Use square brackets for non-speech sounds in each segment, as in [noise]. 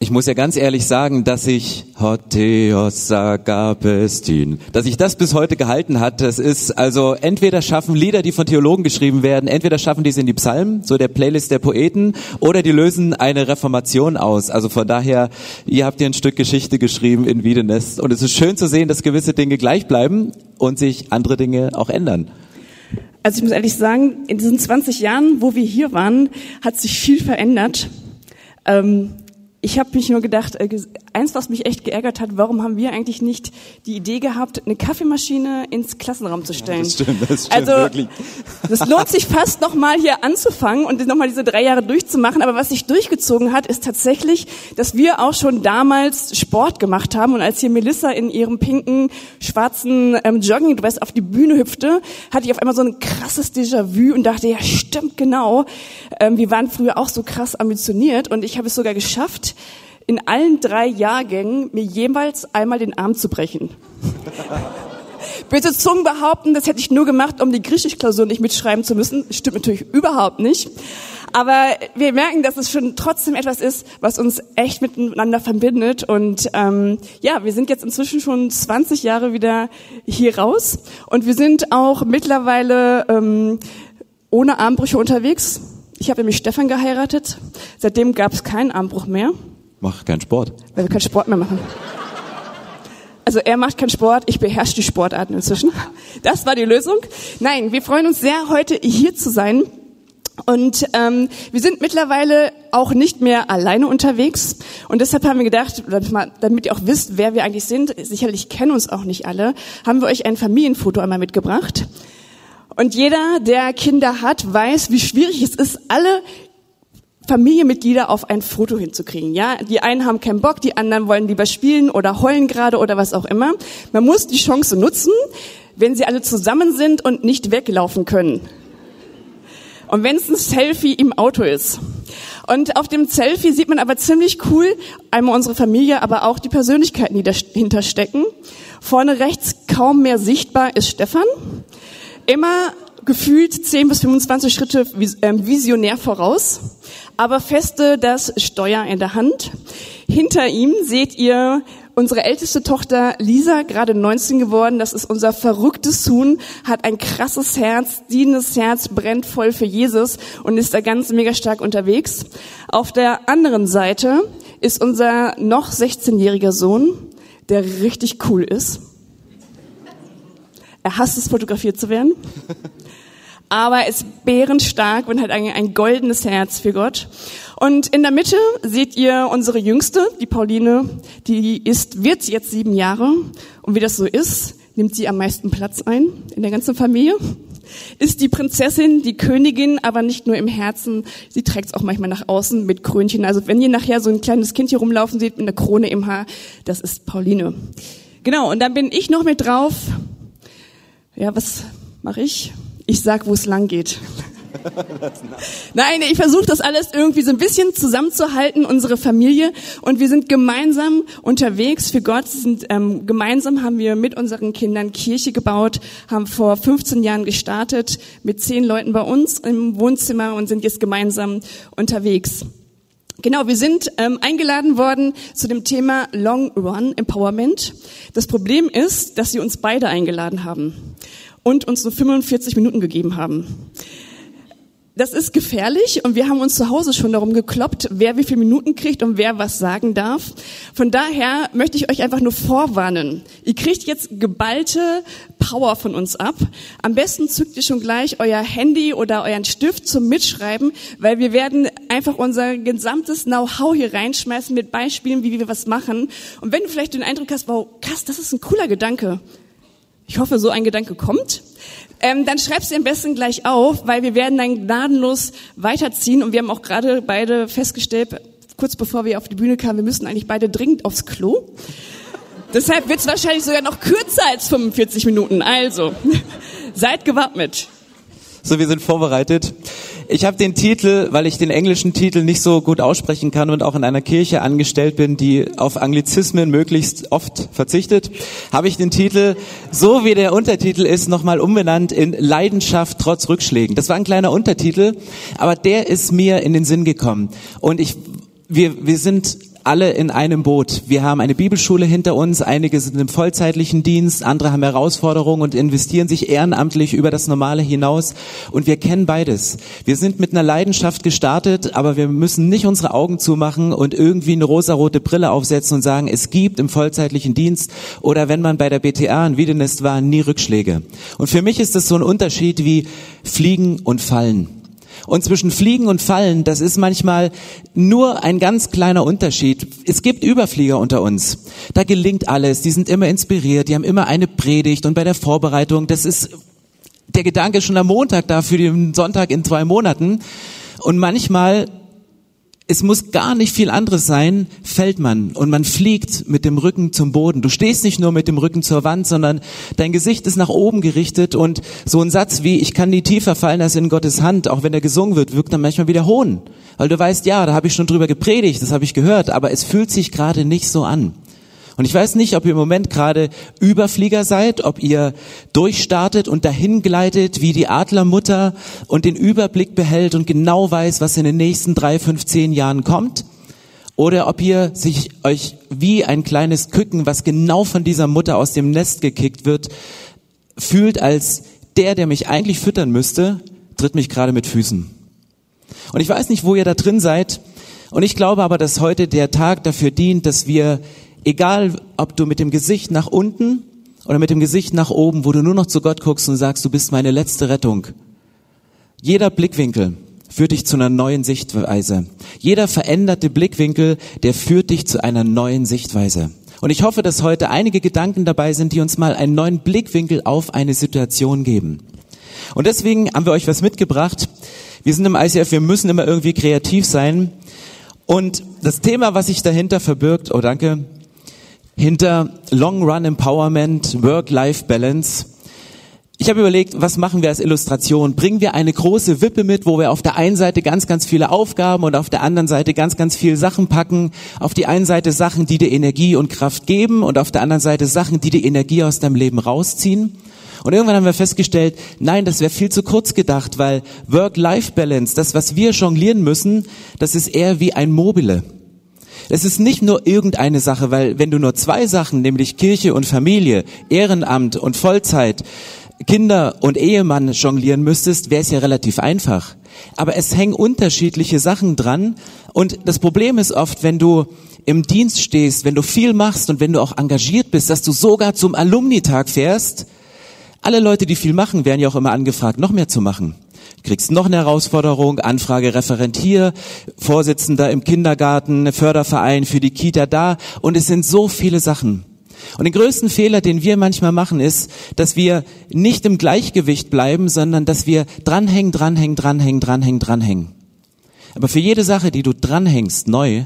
ich muss ja ganz ehrlich sagen, dass ich Hotheos Agapestin, dass ich das bis heute gehalten hat. Das ist also entweder schaffen Lieder, die von Theologen geschrieben werden, entweder schaffen die es in die Psalmen, so der Playlist der Poeten, oder die lösen eine Reformation aus. Also von daher, ihr habt hier ein Stück Geschichte geschrieben in Wiedenest und es ist schön zu sehen, dass gewisse Dinge gleich bleiben und sich andere Dinge auch ändern. Also ich muss ehrlich sagen, in diesen 20 Jahren, wo wir hier waren, hat sich viel verändert. Ähm ich habe mich nur gedacht, äh, eins, was mich echt geärgert hat, warum haben wir eigentlich nicht die Idee gehabt, eine Kaffeemaschine ins Klassenraum zu stellen? Das stimmt, das stimmt also, wirklich. Das lohnt sich fast nochmal hier anzufangen und nochmal diese drei Jahre durchzumachen. Aber was sich durchgezogen hat, ist tatsächlich, dass wir auch schon damals Sport gemacht haben. Und als hier Melissa in ihrem pinken, schwarzen ähm, Joggingdress auf die Bühne hüpfte, hatte ich auf einmal so ein krasses Déjà-vu und dachte, ja stimmt genau. Ähm, wir waren früher auch so krass ambitioniert und ich habe es sogar geschafft, in allen drei Jahrgängen mir jeweils einmal den Arm zu brechen. [laughs] Böse Zungen behaupten, das hätte ich nur gemacht, um die Griechisch-Klausur nicht mitschreiben zu müssen. Stimmt natürlich überhaupt nicht. Aber wir merken, dass es schon trotzdem etwas ist, was uns echt miteinander verbindet. Und ähm, ja, wir sind jetzt inzwischen schon 20 Jahre wieder hier raus. Und wir sind auch mittlerweile ähm, ohne Armbrüche unterwegs. Ich habe nämlich Stefan geheiratet. Seitdem gab es keinen Armbruch mehr. Mach keinen Sport. Weil wir keinen Sport mehr machen. Also er macht keinen Sport, ich beherrsche die Sportarten inzwischen. Das war die Lösung. Nein, wir freuen uns sehr, heute hier zu sein. Und ähm, wir sind mittlerweile auch nicht mehr alleine unterwegs. Und deshalb haben wir gedacht, damit ihr auch wisst, wer wir eigentlich sind, sicherlich kennen uns auch nicht alle, haben wir euch ein Familienfoto einmal mitgebracht. Und jeder, der Kinder hat, weiß, wie schwierig es ist, alle Familienmitglieder auf ein Foto hinzukriegen. Ja, die einen haben keinen Bock, die anderen wollen lieber spielen oder heulen gerade oder was auch immer. Man muss die Chance nutzen, wenn sie alle zusammen sind und nicht weglaufen können. Und wenn es ein Selfie im Auto ist. Und auf dem Selfie sieht man aber ziemlich cool einmal unsere Familie, aber auch die Persönlichkeiten, die dahinter stecken. Vorne rechts kaum mehr sichtbar ist Stefan. Immer gefühlt 10 bis 25 Schritte ähm, visionär voraus aber feste das Steuer in der Hand. Hinter ihm seht ihr unsere älteste Tochter Lisa, gerade 19 geworden. Das ist unser verrücktes Huhn, hat ein krasses Herz, dienendes Herz, brennt voll für Jesus und ist da ganz mega stark unterwegs. Auf der anderen Seite ist unser noch 16-jähriger Sohn, der richtig cool ist. Er hasst es, fotografiert zu werden. [laughs] aber ist bärenstark und hat ein, ein goldenes Herz für Gott. Und in der Mitte seht ihr unsere Jüngste, die Pauline, die ist, wird jetzt sieben Jahre. Und wie das so ist, nimmt sie am meisten Platz ein in der ganzen Familie. Ist die Prinzessin, die Königin, aber nicht nur im Herzen, sie trägt es auch manchmal nach außen mit Krönchen. Also wenn ihr nachher so ein kleines Kind hier rumlaufen seht mit einer Krone im Haar, das ist Pauline. Genau, und dann bin ich noch mit drauf. Ja, was mache ich? Ich sag, wo es lang geht. [laughs] Nein, ich versuche das alles irgendwie so ein bisschen zusammenzuhalten, unsere Familie. Und wir sind gemeinsam unterwegs für Gott. Sind, ähm, gemeinsam haben wir mit unseren Kindern Kirche gebaut, haben vor 15 Jahren gestartet mit zehn Leuten bei uns im Wohnzimmer und sind jetzt gemeinsam unterwegs. Genau, wir sind ähm, eingeladen worden zu dem Thema Long Run Empowerment. Das Problem ist, dass sie uns beide eingeladen haben und uns nur 45 Minuten gegeben haben. Das ist gefährlich und wir haben uns zu Hause schon darum gekloppt, wer wie viele Minuten kriegt und wer was sagen darf. Von daher möchte ich euch einfach nur vorwarnen. Ihr kriegt jetzt geballte Power von uns ab. Am besten zückt ihr schon gleich euer Handy oder euren Stift zum Mitschreiben, weil wir werden einfach unser gesamtes Know-how hier reinschmeißen mit Beispielen, wie wir was machen. Und wenn du vielleicht den Eindruck hast, wow, krass, das ist ein cooler Gedanke, ich hoffe, so ein Gedanke kommt. Ähm, dann schreibst du am besten gleich auf, weil wir werden dann gnadenlos weiterziehen und wir haben auch gerade beide festgestellt, kurz bevor wir auf die Bühne kamen, wir müssen eigentlich beide dringend aufs Klo. Deshalb wird es wahrscheinlich sogar noch kürzer als 45 Minuten. Also, [laughs] seid gewappnet. So, wir sind vorbereitet. Ich habe den Titel, weil ich den englischen Titel nicht so gut aussprechen kann und auch in einer Kirche angestellt bin, die auf Anglizismen möglichst oft verzichtet, habe ich den Titel, so wie der Untertitel ist, nochmal umbenannt in Leidenschaft trotz Rückschlägen. Das war ein kleiner Untertitel, aber der ist mir in den Sinn gekommen. Und ich, wir, wir sind alle in einem Boot. Wir haben eine Bibelschule hinter uns, einige sind im vollzeitlichen Dienst, andere haben Herausforderungen und investieren sich ehrenamtlich über das Normale hinaus. Und wir kennen beides. Wir sind mit einer Leidenschaft gestartet, aber wir müssen nicht unsere Augen zumachen und irgendwie eine rosarote Brille aufsetzen und sagen, es gibt im vollzeitlichen Dienst oder wenn man bei der BTA in Wiedenest war, nie Rückschläge. Und für mich ist das so ein Unterschied wie Fliegen und Fallen. Und zwischen Fliegen und Fallen, das ist manchmal nur ein ganz kleiner Unterschied. Es gibt Überflieger unter uns. Da gelingt alles. Die sind immer inspiriert. Die haben immer eine Predigt. Und bei der Vorbereitung, das ist, der Gedanke schon am Montag da für den Sonntag in zwei Monaten. Und manchmal es muss gar nicht viel anderes sein, fällt man und man fliegt mit dem Rücken zum Boden. Du stehst nicht nur mit dem Rücken zur Wand, sondern dein Gesicht ist nach oben gerichtet und so ein Satz wie, ich kann nie tiefer fallen als in Gottes Hand, auch wenn er gesungen wird, wirkt dann manchmal wieder Hohn. Weil du weißt, ja, da habe ich schon drüber gepredigt, das habe ich gehört, aber es fühlt sich gerade nicht so an. Und ich weiß nicht, ob ihr im Moment gerade Überflieger seid, ob ihr durchstartet und dahin gleitet wie die Adlermutter und den Überblick behält und genau weiß, was in den nächsten drei, fünf, zehn Jahren kommt. Oder ob ihr sich euch wie ein kleines Küken, was genau von dieser Mutter aus dem Nest gekickt wird, fühlt als der, der mich eigentlich füttern müsste, tritt mich gerade mit Füßen. Und ich weiß nicht, wo ihr da drin seid. Und ich glaube aber, dass heute der Tag dafür dient, dass wir Egal, ob du mit dem Gesicht nach unten oder mit dem Gesicht nach oben, wo du nur noch zu Gott guckst und sagst, du bist meine letzte Rettung. Jeder Blickwinkel führt dich zu einer neuen Sichtweise. Jeder veränderte Blickwinkel, der führt dich zu einer neuen Sichtweise. Und ich hoffe, dass heute einige Gedanken dabei sind, die uns mal einen neuen Blickwinkel auf eine Situation geben. Und deswegen haben wir euch was mitgebracht. Wir sind im ICF, wir müssen immer irgendwie kreativ sein. Und das Thema, was sich dahinter verbirgt, oh danke, hinter Long Run Empowerment, Work-Life Balance. Ich habe überlegt, was machen wir als Illustration? Bringen wir eine große Wippe mit, wo wir auf der einen Seite ganz, ganz viele Aufgaben und auf der anderen Seite ganz, ganz viele Sachen packen. Auf die einen Seite Sachen, die dir Energie und Kraft geben und auf der anderen Seite Sachen, die dir Energie aus deinem Leben rausziehen. Und irgendwann haben wir festgestellt, nein, das wäre viel zu kurz gedacht, weil Work-Life-Balance, das, was wir jonglieren müssen, das ist eher wie ein Mobile. Es ist nicht nur irgendeine Sache, weil wenn du nur zwei Sachen, nämlich Kirche und Familie, Ehrenamt und Vollzeit, Kinder und Ehemann jonglieren müsstest, wäre es ja relativ einfach. Aber es hängen unterschiedliche Sachen dran. Und das Problem ist oft, wenn du im Dienst stehst, wenn du viel machst und wenn du auch engagiert bist, dass du sogar zum Alumnitag fährst. Alle Leute, die viel machen, werden ja auch immer angefragt, noch mehr zu machen kriegst noch eine Herausforderung, Anfrage Referent hier, Vorsitzender im Kindergarten, Förderverein für die Kita da und es sind so viele Sachen. Und den größten Fehler, den wir manchmal machen, ist, dass wir nicht im Gleichgewicht bleiben, sondern dass wir dranhängen, dranhängen, dranhängen, dranhängen, dranhängen. Aber für jede Sache, die du dranhängst, neu,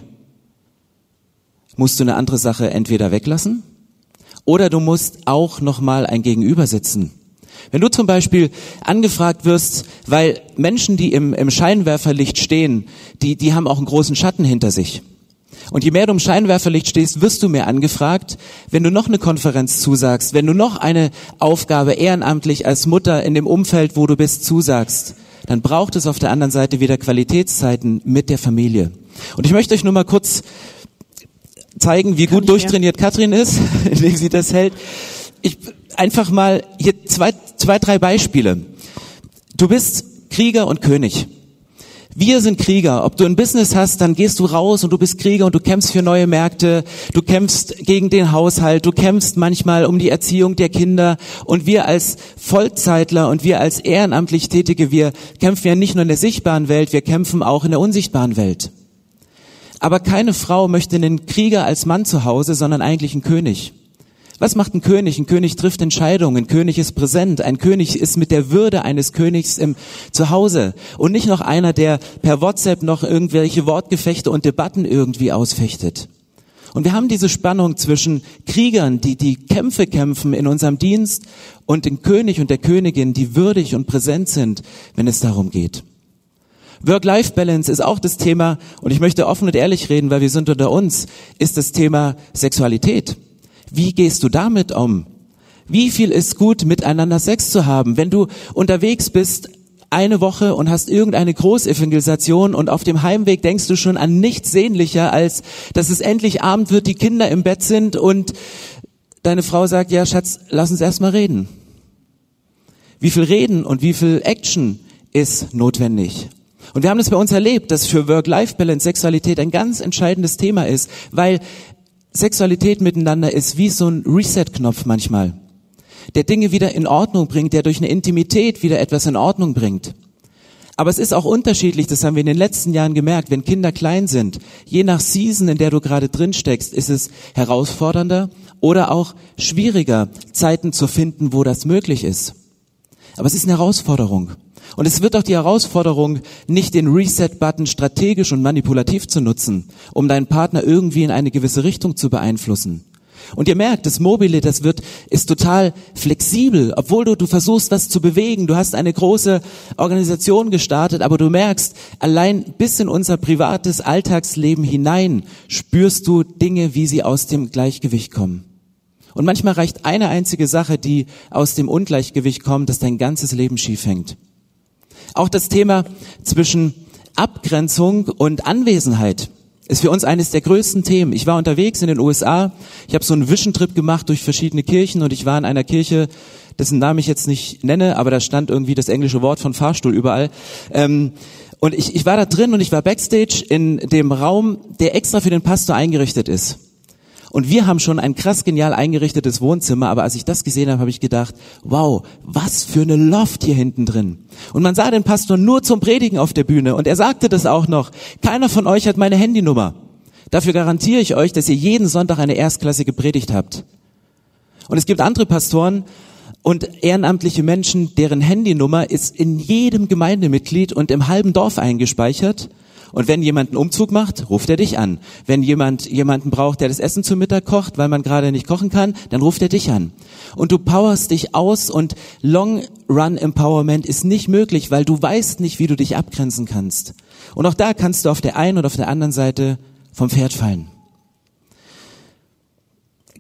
musst du eine andere Sache entweder weglassen oder du musst auch nochmal ein Gegenüber sitzen. Wenn du zum Beispiel angefragt wirst, weil Menschen, die im, im Scheinwerferlicht stehen, die, die haben auch einen großen Schatten hinter sich. Und je mehr du im Scheinwerferlicht stehst, wirst du mehr angefragt. Wenn du noch eine Konferenz zusagst, wenn du noch eine Aufgabe ehrenamtlich als Mutter in dem Umfeld, wo du bist, zusagst, dann braucht es auf der anderen Seite wieder Qualitätszeiten mit der Familie. Und ich möchte euch nur mal kurz zeigen, wie Kann gut durchtrainiert mehr. Katrin ist, [laughs] indem sie das hält. Ich einfach mal hier zwei, zwei, drei Beispiele. Du bist Krieger und König. Wir sind Krieger. Ob du ein Business hast, dann gehst du raus und du bist Krieger und du kämpfst für neue Märkte, du kämpfst gegen den Haushalt, du kämpfst manchmal um die Erziehung der Kinder und wir als Vollzeitler und wir als ehrenamtlich Tätige, wir kämpfen ja nicht nur in der sichtbaren Welt, wir kämpfen auch in der unsichtbaren Welt. Aber keine Frau möchte einen Krieger als Mann zu Hause, sondern eigentlich einen König. Was macht ein König? Ein König trifft Entscheidungen, ein König ist präsent, ein König ist mit der Würde eines Königs im Zuhause und nicht noch einer, der per WhatsApp noch irgendwelche Wortgefechte und Debatten irgendwie ausfechtet. Und wir haben diese Spannung zwischen Kriegern, die die Kämpfe kämpfen in unserem Dienst und dem König und der Königin, die würdig und präsent sind, wenn es darum geht. Work-Life-Balance ist auch das Thema, und ich möchte offen und ehrlich reden, weil wir sind unter uns, ist das Thema Sexualität. Wie gehst du damit um? Wie viel ist gut, miteinander Sex zu haben? Wenn du unterwegs bist, eine Woche und hast irgendeine Großevangelisation und auf dem Heimweg denkst du schon an nichts sehnlicher, als dass es endlich Abend wird, die Kinder im Bett sind und deine Frau sagt, ja Schatz, lass uns erstmal reden. Wie viel Reden und wie viel Action ist notwendig? Und wir haben das bei uns erlebt, dass für Work-Life-Balance Sexualität ein ganz entscheidendes Thema ist, weil Sexualität miteinander ist wie so ein Reset-Knopf manchmal, der Dinge wieder in Ordnung bringt, der durch eine Intimität wieder etwas in Ordnung bringt. Aber es ist auch unterschiedlich, das haben wir in den letzten Jahren gemerkt, wenn Kinder klein sind. Je nach Season, in der du gerade drin steckst, ist es herausfordernder oder auch schwieriger, Zeiten zu finden, wo das möglich ist. Aber es ist eine Herausforderung. Und es wird auch die Herausforderung, nicht den Reset-Button strategisch und manipulativ zu nutzen, um deinen Partner irgendwie in eine gewisse Richtung zu beeinflussen. Und ihr merkt, das Mobile, das wird, ist total flexibel, obwohl du, du versuchst, was zu bewegen. Du hast eine große Organisation gestartet, aber du merkst, allein bis in unser privates Alltagsleben hinein spürst du Dinge, wie sie aus dem Gleichgewicht kommen. Und manchmal reicht eine einzige Sache, die aus dem Ungleichgewicht kommt, dass dein ganzes Leben schief hängt. Auch das Thema zwischen Abgrenzung und Anwesenheit ist für uns eines der größten Themen. Ich war unterwegs in den USA, ich habe so einen Vision-Trip gemacht durch verschiedene Kirchen und ich war in einer Kirche, dessen Namen ich jetzt nicht nenne, aber da stand irgendwie das englische Wort von Fahrstuhl überall. Ähm, und ich, ich war da drin und ich war backstage in dem Raum, der extra für den Pastor eingerichtet ist. Und wir haben schon ein krass genial eingerichtetes Wohnzimmer, aber als ich das gesehen habe, habe ich gedacht, wow, was für eine Loft hier hinten drin. Und man sah den Pastor nur zum Predigen auf der Bühne und er sagte das auch noch, keiner von euch hat meine Handynummer. Dafür garantiere ich euch, dass ihr jeden Sonntag eine erstklassige Predigt habt. Und es gibt andere Pastoren, und ehrenamtliche Menschen, deren Handynummer ist in jedem Gemeindemitglied und im halben Dorf eingespeichert. Und wenn jemand einen Umzug macht, ruft er dich an. Wenn jemand jemanden braucht, der das Essen zu Mittag kocht, weil man gerade nicht kochen kann, dann ruft er dich an. Und du powerst dich aus und Long Run Empowerment ist nicht möglich, weil du weißt nicht, wie du dich abgrenzen kannst. Und auch da kannst du auf der einen oder auf der anderen Seite vom Pferd fallen.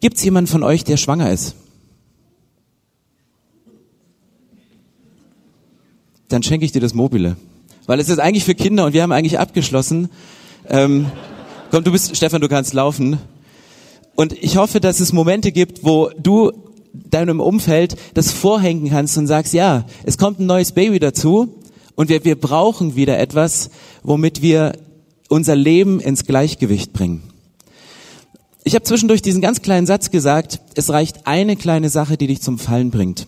Gibt es jemanden von euch, der schwanger ist? Dann schenke ich dir das Mobile. Weil es ist eigentlich für Kinder und wir haben eigentlich abgeschlossen. Ähm, komm, du bist, Stefan, du kannst laufen. Und ich hoffe, dass es Momente gibt, wo du deinem Umfeld das vorhängen kannst und sagst, ja, es kommt ein neues Baby dazu und wir, wir brauchen wieder etwas, womit wir unser Leben ins Gleichgewicht bringen. Ich habe zwischendurch diesen ganz kleinen Satz gesagt, es reicht eine kleine Sache, die dich zum Fallen bringt.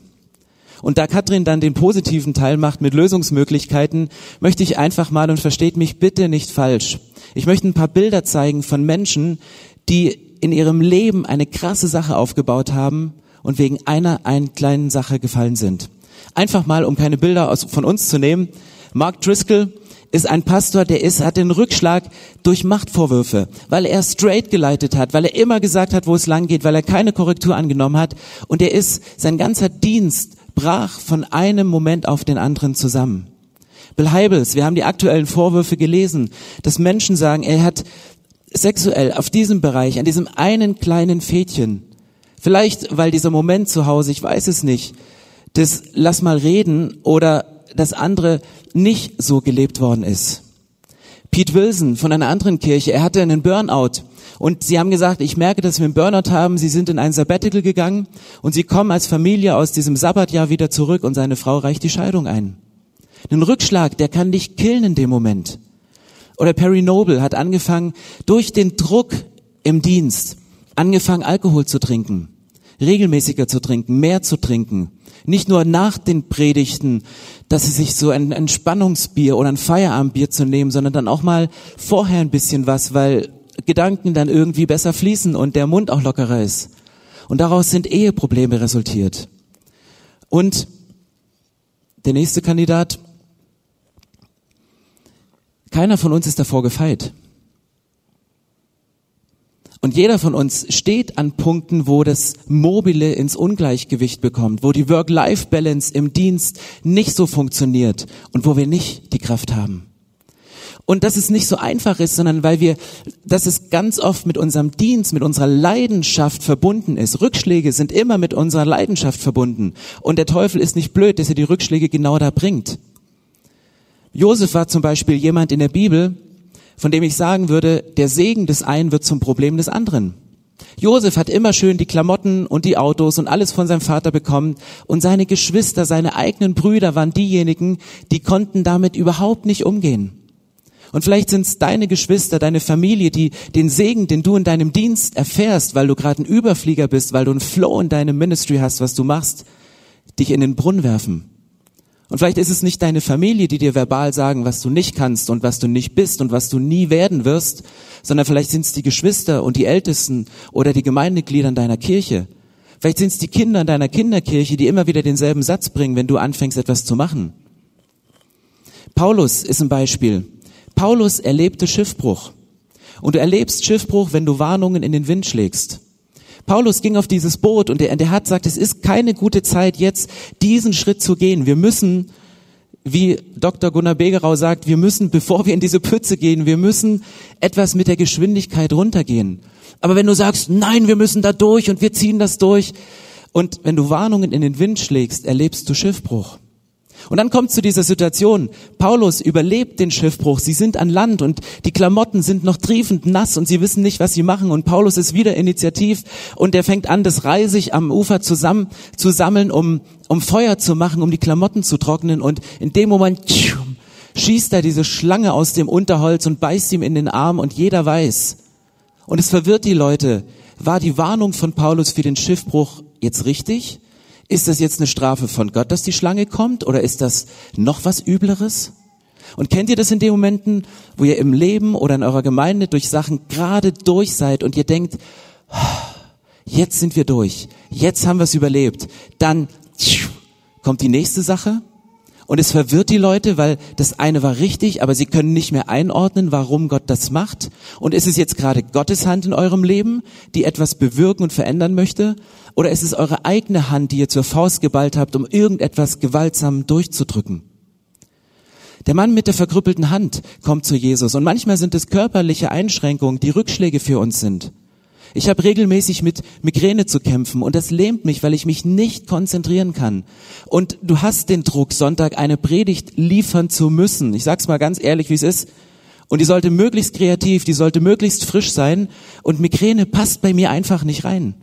Und da Katrin dann den positiven Teil macht mit Lösungsmöglichkeiten, möchte ich einfach mal und versteht mich bitte nicht falsch. Ich möchte ein paar Bilder zeigen von Menschen, die in ihrem Leben eine krasse Sache aufgebaut haben und wegen einer einen kleinen Sache gefallen sind. Einfach mal, um keine Bilder aus, von uns zu nehmen. Mark Driscoll ist ein Pastor, der ist, hat den Rückschlag durch Machtvorwürfe, weil er straight geleitet hat, weil er immer gesagt hat, wo es lang geht, weil er keine Korrektur angenommen hat. Und er ist, sein ganzer Dienst brach von einem Moment auf den anderen zusammen. Bill Heibels, wir haben die aktuellen Vorwürfe gelesen, dass Menschen sagen, er hat sexuell auf diesem Bereich, an diesem einen kleinen Fädchen, vielleicht weil dieser Moment zu Hause, ich weiß es nicht, das lass mal reden oder das andere nicht so gelebt worden ist. Pete Wilson von einer anderen Kirche, er hatte einen Burnout und sie haben gesagt, ich merke, dass wir einen Burnout haben. Sie sind in ein Sabbatical gegangen und sie kommen als Familie aus diesem Sabbatjahr wieder zurück und seine Frau reicht die Scheidung ein. Ein Rückschlag, der kann dich killen in dem Moment. Oder Perry Noble hat angefangen, durch den Druck im Dienst, angefangen, Alkohol zu trinken, regelmäßiger zu trinken, mehr zu trinken. Nicht nur nach den Predigten, dass sie sich so ein Entspannungsbier oder ein Feierabendbier zu nehmen, sondern dann auch mal vorher ein bisschen was, weil Gedanken dann irgendwie besser fließen und der Mund auch lockerer ist. Und daraus sind Eheprobleme resultiert. Und der nächste Kandidat, keiner von uns ist davor gefeit. Und jeder von uns steht an Punkten, wo das Mobile ins Ungleichgewicht bekommt, wo die Work-Life-Balance im Dienst nicht so funktioniert und wo wir nicht die Kraft haben. Und dass es nicht so einfach ist, sondern weil wir, dass es ganz oft mit unserem Dienst, mit unserer Leidenschaft verbunden ist. Rückschläge sind immer mit unserer Leidenschaft verbunden. Und der Teufel ist nicht blöd, dass er die Rückschläge genau da bringt. Josef war zum Beispiel jemand in der Bibel, von dem ich sagen würde, der Segen des einen wird zum Problem des anderen. Josef hat immer schön die Klamotten und die Autos und alles von seinem Vater bekommen und seine Geschwister, seine eigenen Brüder waren diejenigen, die konnten damit überhaupt nicht umgehen. Und vielleicht sind es deine Geschwister, deine Familie, die den Segen, den du in deinem Dienst erfährst, weil du gerade ein Überflieger bist, weil du ein Flow in deinem Ministry hast, was du machst, dich in den Brunnen werfen. Und vielleicht ist es nicht deine Familie, die dir verbal sagen, was du nicht kannst und was du nicht bist und was du nie werden wirst, sondern vielleicht sind es die Geschwister und die Ältesten oder die Gemeindeglieder in deiner Kirche. Vielleicht sind es die Kinder in deiner Kinderkirche, die immer wieder denselben Satz bringen, wenn du anfängst, etwas zu machen. Paulus ist ein Beispiel. Paulus erlebte Schiffbruch. Und du erlebst Schiffbruch, wenn du Warnungen in den Wind schlägst. Paulus ging auf dieses Boot und er, der hat gesagt, es ist keine gute Zeit, jetzt diesen Schritt zu gehen. Wir müssen, wie Dr. Gunnar Begerau sagt, wir müssen, bevor wir in diese Pütze gehen, wir müssen etwas mit der Geschwindigkeit runtergehen. Aber wenn du sagst, nein, wir müssen da durch und wir ziehen das durch, und wenn du Warnungen in den Wind schlägst, erlebst du Schiffbruch. Und dann kommt zu dieser Situation. Paulus überlebt den Schiffbruch. Sie sind an Land und die Klamotten sind noch triefend nass und sie wissen nicht, was sie machen. Und Paulus ist wieder initiativ und er fängt an, das Reisig am Ufer zusammen zu sammeln, um, um Feuer zu machen, um die Klamotten zu trocknen. Und in dem Moment schießt er diese Schlange aus dem Unterholz und beißt ihm in den Arm und jeder weiß. Und es verwirrt die Leute. War die Warnung von Paulus für den Schiffbruch jetzt richtig? Ist das jetzt eine Strafe von Gott, dass die Schlange kommt, oder ist das noch was Übleres? Und kennt ihr das in den Momenten, wo ihr im Leben oder in eurer Gemeinde durch Sachen gerade durch seid und ihr denkt, jetzt sind wir durch, jetzt haben wir es überlebt, dann kommt die nächste Sache und es verwirrt die Leute, weil das eine war richtig, aber sie können nicht mehr einordnen, warum Gott das macht. Und ist es jetzt gerade Gottes Hand in eurem Leben, die etwas bewirken und verändern möchte? Oder ist es eure eigene Hand, die ihr zur Faust geballt habt, um irgendetwas gewaltsam durchzudrücken? Der Mann mit der verkrüppelten Hand kommt zu Jesus und manchmal sind es körperliche Einschränkungen, die Rückschläge für uns sind. Ich habe regelmäßig mit Migräne zu kämpfen und das lähmt mich, weil ich mich nicht konzentrieren kann. Und du hast den Druck, Sonntag eine Predigt liefern zu müssen. Ich sag's mal ganz ehrlich, wie es ist. Und die sollte möglichst kreativ, die sollte möglichst frisch sein. Und Migräne passt bei mir einfach nicht rein.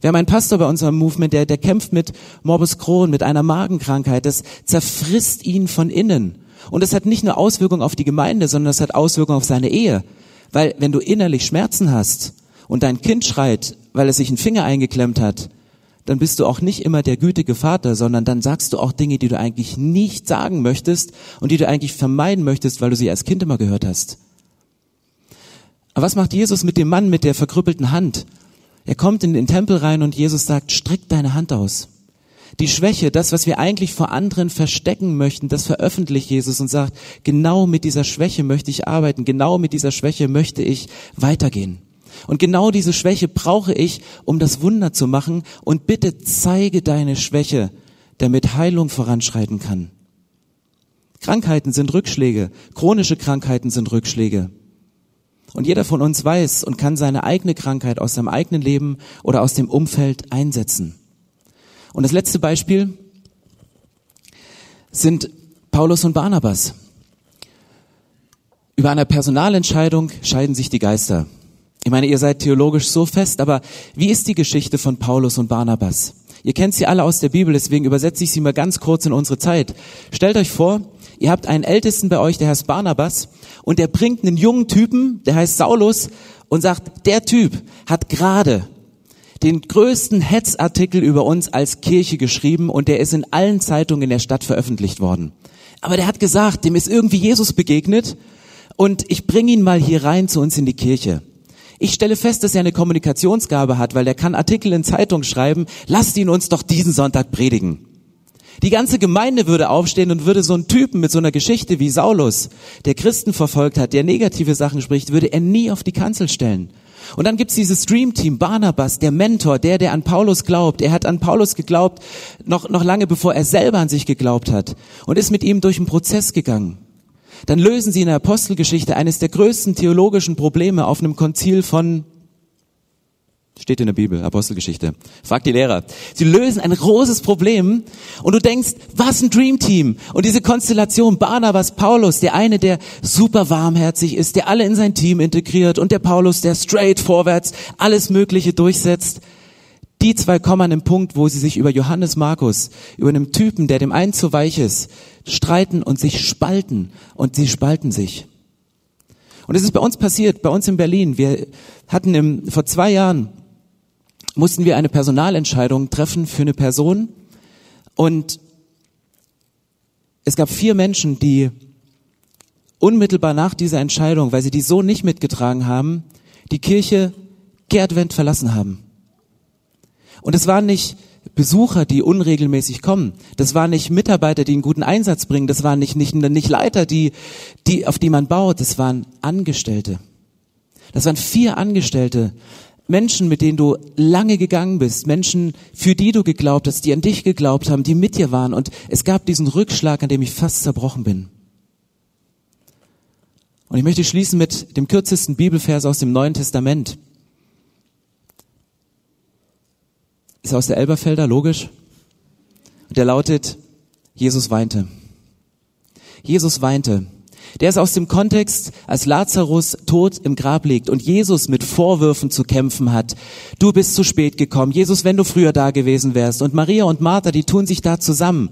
Wir haben einen Pastor bei unserem Movement, der, der kämpft mit Morbus Crohn, mit einer Magenkrankheit. Das zerfrisst ihn von innen. Und das hat nicht nur Auswirkungen auf die Gemeinde, sondern das hat Auswirkungen auf seine Ehe. Weil wenn du innerlich Schmerzen hast, und dein Kind schreit, weil es sich einen Finger eingeklemmt hat, dann bist du auch nicht immer der gütige Vater, sondern dann sagst du auch Dinge, die du eigentlich nicht sagen möchtest und die du eigentlich vermeiden möchtest, weil du sie als Kind immer gehört hast. Aber was macht Jesus mit dem Mann mit der verkrüppelten Hand? Er kommt in den Tempel rein und Jesus sagt, streck deine Hand aus. Die Schwäche, das, was wir eigentlich vor anderen verstecken möchten, das veröffentlicht Jesus und sagt, genau mit dieser Schwäche möchte ich arbeiten, genau mit dieser Schwäche möchte ich weitergehen. Und genau diese Schwäche brauche ich, um das Wunder zu machen. Und bitte zeige deine Schwäche, damit Heilung voranschreiten kann. Krankheiten sind Rückschläge. Chronische Krankheiten sind Rückschläge. Und jeder von uns weiß und kann seine eigene Krankheit aus seinem eigenen Leben oder aus dem Umfeld einsetzen. Und das letzte Beispiel sind Paulus und Barnabas. Über einer Personalentscheidung scheiden sich die Geister. Ich meine, ihr seid theologisch so fest, aber wie ist die Geschichte von Paulus und Barnabas? Ihr kennt sie alle aus der Bibel, deswegen übersetze ich sie mal ganz kurz in unsere Zeit. Stellt euch vor, ihr habt einen Ältesten bei euch, der heißt Barnabas, und der bringt einen jungen Typen, der heißt Saulus, und sagt, der Typ hat gerade den größten Hetzartikel über uns als Kirche geschrieben und der ist in allen Zeitungen in der Stadt veröffentlicht worden. Aber der hat gesagt, dem ist irgendwie Jesus begegnet und ich bringe ihn mal hier rein zu uns in die Kirche. Ich stelle fest, dass er eine Kommunikationsgabe hat, weil er kann Artikel in Zeitung schreiben, lasst ihn uns doch diesen Sonntag predigen. Die ganze Gemeinde würde aufstehen und würde so einen Typen mit so einer Geschichte wie Saulus, der Christen verfolgt hat, der negative Sachen spricht, würde er nie auf die Kanzel stellen. Und dann gibt's dieses Streamteam, Barnabas, der Mentor, der, der an Paulus glaubt. Er hat an Paulus geglaubt, noch, noch lange bevor er selber an sich geglaubt hat und ist mit ihm durch einen Prozess gegangen dann lösen sie in der Apostelgeschichte eines der größten theologischen Probleme auf einem Konzil von Steht in der Bibel, Apostelgeschichte. Frag die Lehrer. Sie lösen ein großes Problem und du denkst, was ein Dreamteam. Und diese Konstellation, Barnabas, Paulus, der eine, der super warmherzig ist, der alle in sein Team integriert und der Paulus, der straight vorwärts alles Mögliche durchsetzt. Die zwei kommen an den Punkt, wo sie sich über Johannes Markus, über einen Typen, der dem einen zu weich ist, streiten und sich spalten. Und sie spalten sich. Und es ist bei uns passiert, bei uns in Berlin. Wir hatten im, vor zwei Jahren mussten wir eine Personalentscheidung treffen für eine Person und es gab vier Menschen, die unmittelbar nach dieser Entscheidung, weil sie die so nicht mitgetragen haben, die Kirche Kehrtwend verlassen haben. Und es waren nicht Besucher, die unregelmäßig kommen. Das waren nicht Mitarbeiter, die einen guten Einsatz bringen. Das waren nicht, nicht, nicht Leiter, die, die, auf die man baut. Das waren Angestellte. Das waren vier Angestellte, Menschen, mit denen du lange gegangen bist, Menschen, für die du geglaubt hast, die an dich geglaubt haben, die mit dir waren. Und es gab diesen Rückschlag, an dem ich fast zerbrochen bin. Und ich möchte schließen mit dem kürzesten Bibelvers aus dem Neuen Testament. Ist aus der Elberfelder, logisch. Und der lautet, Jesus weinte. Jesus weinte. Der ist aus dem Kontext, als Lazarus tot im Grab liegt und Jesus mit Vorwürfen zu kämpfen hat. Du bist zu spät gekommen. Jesus, wenn du früher da gewesen wärst. Und Maria und Martha, die tun sich da zusammen.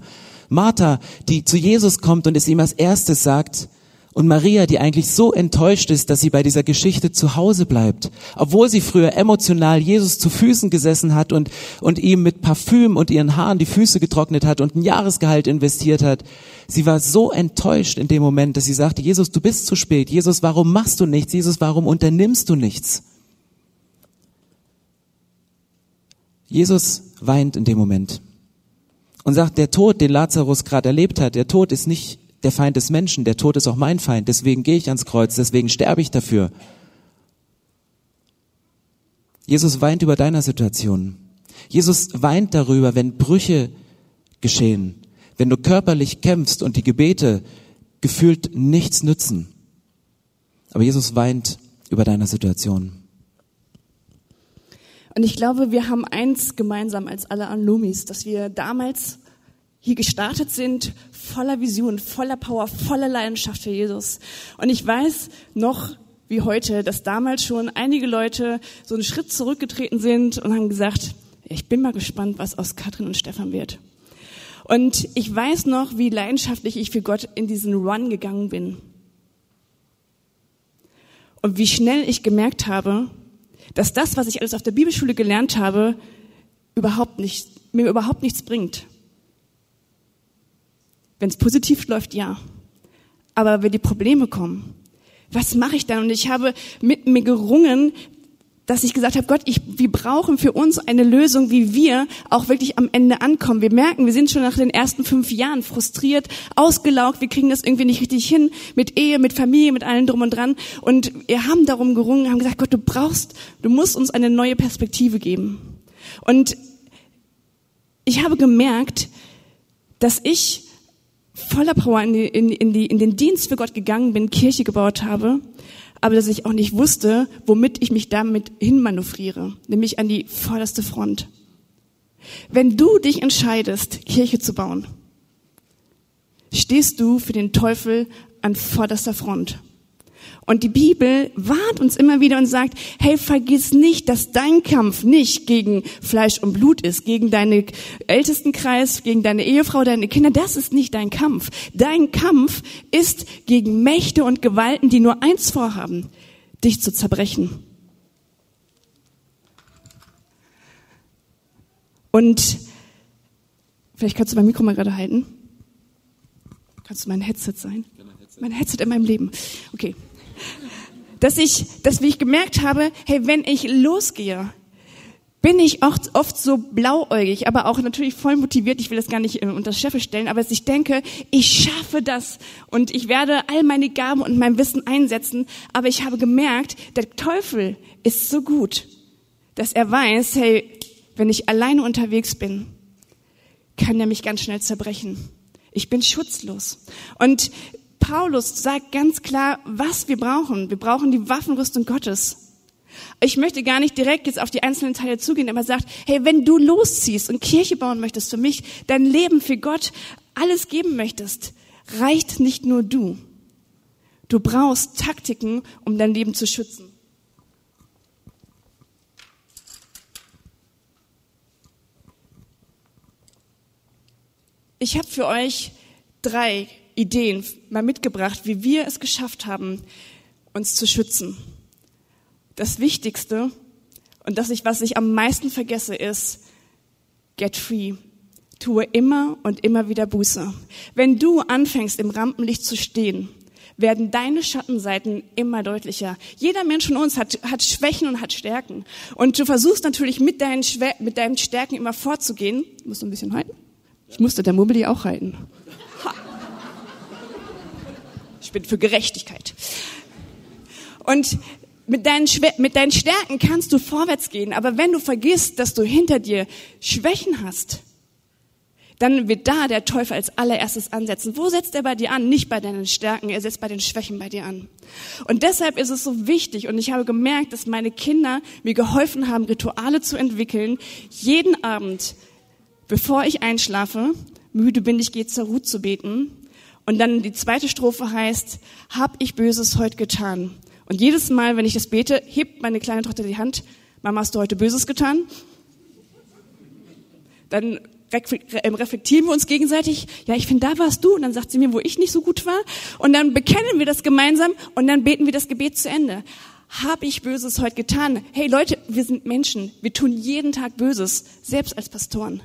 Martha, die zu Jesus kommt und es ihm als erstes sagt, und Maria, die eigentlich so enttäuscht ist, dass sie bei dieser Geschichte zu Hause bleibt, obwohl sie früher emotional Jesus zu Füßen gesessen hat und, und ihm mit Parfüm und ihren Haaren die Füße getrocknet hat und ein Jahresgehalt investiert hat. Sie war so enttäuscht in dem Moment, dass sie sagte, Jesus, du bist zu spät. Jesus, warum machst du nichts? Jesus, warum unternimmst du nichts? Jesus weint in dem Moment und sagt, der Tod, den Lazarus gerade erlebt hat, der Tod ist nicht der Feind des Menschen, der Tod ist auch mein Feind, deswegen gehe ich ans Kreuz, deswegen sterbe ich dafür. Jesus weint über deiner Situation. Jesus weint darüber, wenn Brüche geschehen, wenn du körperlich kämpfst und die Gebete gefühlt nichts nützen. Aber Jesus weint über deiner Situation. Und ich glaube, wir haben eins gemeinsam als alle Alumis, dass wir damals hier gestartet sind, voller Vision, voller Power, voller Leidenschaft für Jesus. Und ich weiß noch wie heute, dass damals schon einige Leute so einen Schritt zurückgetreten sind und haben gesagt, ich bin mal gespannt, was aus Katrin und Stefan wird. Und ich weiß noch, wie leidenschaftlich ich für Gott in diesen Run gegangen bin. Und wie schnell ich gemerkt habe, dass das, was ich alles auf der Bibelschule gelernt habe, überhaupt nicht, mir überhaupt nichts bringt. Wenn es positiv läuft, ja. Aber wenn die Probleme kommen, was mache ich dann? Und ich habe mit mir gerungen, dass ich gesagt habe, Gott, ich, wir brauchen für uns eine Lösung, wie wir auch wirklich am Ende ankommen. Wir merken, wir sind schon nach den ersten fünf Jahren frustriert, ausgelaugt, wir kriegen das irgendwie nicht richtig hin mit Ehe, mit Familie, mit allem drum und dran. Und wir haben darum gerungen, haben gesagt, Gott, du brauchst, du musst uns eine neue Perspektive geben. Und ich habe gemerkt, dass ich voller Power in, die, in, in, die, in den Dienst für Gott gegangen bin, Kirche gebaut habe, aber dass ich auch nicht wusste, womit ich mich damit hinmanövriere, nämlich an die vorderste Front. Wenn du dich entscheidest, Kirche zu bauen, stehst du für den Teufel an vorderster Front. Und die Bibel warnt uns immer wieder und sagt, hey, vergiss nicht, dass dein Kampf nicht gegen Fleisch und Blut ist, gegen deine Ältestenkreis, gegen deine Ehefrau, deine Kinder. Das ist nicht dein Kampf. Dein Kampf ist gegen Mächte und Gewalten, die nur eins vorhaben, dich zu zerbrechen. Und vielleicht kannst du mein Mikro mal gerade halten. Kannst du mein Headset sein? Mein Headset in meinem Leben. Okay dass ich, dass ich gemerkt habe, hey, wenn ich losgehe, bin ich oft, oft so blauäugig, aber auch natürlich voll motiviert. Ich will das gar nicht äh, unter Scheffel stellen, aber ich denke, ich schaffe das und ich werde all meine Gaben und mein Wissen einsetzen. Aber ich habe gemerkt, der Teufel ist so gut, dass er weiß, hey, wenn ich alleine unterwegs bin, kann er mich ganz schnell zerbrechen. Ich bin schutzlos. Und Paulus sagt ganz klar, was wir brauchen. Wir brauchen die Waffenrüstung Gottes. Ich möchte gar nicht direkt jetzt auf die einzelnen Teile zugehen, aber sagt, hey, wenn du losziehst und Kirche bauen möchtest für mich, dein Leben für Gott alles geben möchtest, reicht nicht nur du. Du brauchst Taktiken, um dein Leben zu schützen. Ich habe für euch drei Ideen mal mitgebracht, wie wir es geschafft haben, uns zu schützen. Das Wichtigste und das ich, was ich am meisten vergesse, ist get free. Tue immer und immer wieder Buße. Wenn du anfängst, im Rampenlicht zu stehen, werden deine Schattenseiten immer deutlicher. Jeder Mensch von uns hat, hat Schwächen und hat Stärken. Und du versuchst natürlich mit deinen, Schwä mit deinen Stärken immer vorzugehen. Musst du ein bisschen halten? Ich musste der Mobili auch halten. Bin für Gerechtigkeit. Und mit deinen, mit deinen Stärken kannst du vorwärts gehen, aber wenn du vergisst, dass du hinter dir Schwächen hast, dann wird da der Teufel als allererstes ansetzen. Wo setzt er bei dir an? Nicht bei deinen Stärken, er setzt bei den Schwächen bei dir an. Und deshalb ist es so wichtig und ich habe gemerkt, dass meine Kinder mir geholfen haben, Rituale zu entwickeln, jeden Abend, bevor ich einschlafe, müde bin ich, gehe zur Ruhe zu beten. Und dann die zweite Strophe heißt, hab ich Böses heute getan? Und jedes Mal, wenn ich das bete, hebt meine kleine Tochter die Hand, Mama, hast du heute Böses getan? Dann ähm, reflektieren wir uns gegenseitig, ja, ich finde, da warst du, und dann sagt sie mir, wo ich nicht so gut war, und dann bekennen wir das gemeinsam, und dann beten wir das Gebet zu Ende. Habe ich Böses heute getan? Hey Leute, wir sind Menschen, wir tun jeden Tag Böses, selbst als Pastoren.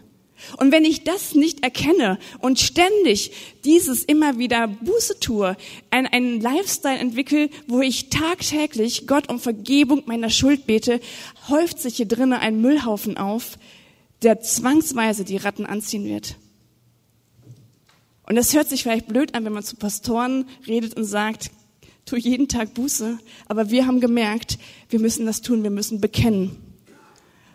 Und wenn ich das nicht erkenne und ständig dieses immer wieder Buße tue, einen, einen Lifestyle entwickle, wo ich tagtäglich Gott um Vergebung meiner Schuld bete, häuft sich hier drinnen ein Müllhaufen auf, der zwangsweise die Ratten anziehen wird. Und das hört sich vielleicht blöd an, wenn man zu Pastoren redet und sagt, tu jeden Tag Buße. Aber wir haben gemerkt, wir müssen das tun, wir müssen bekennen.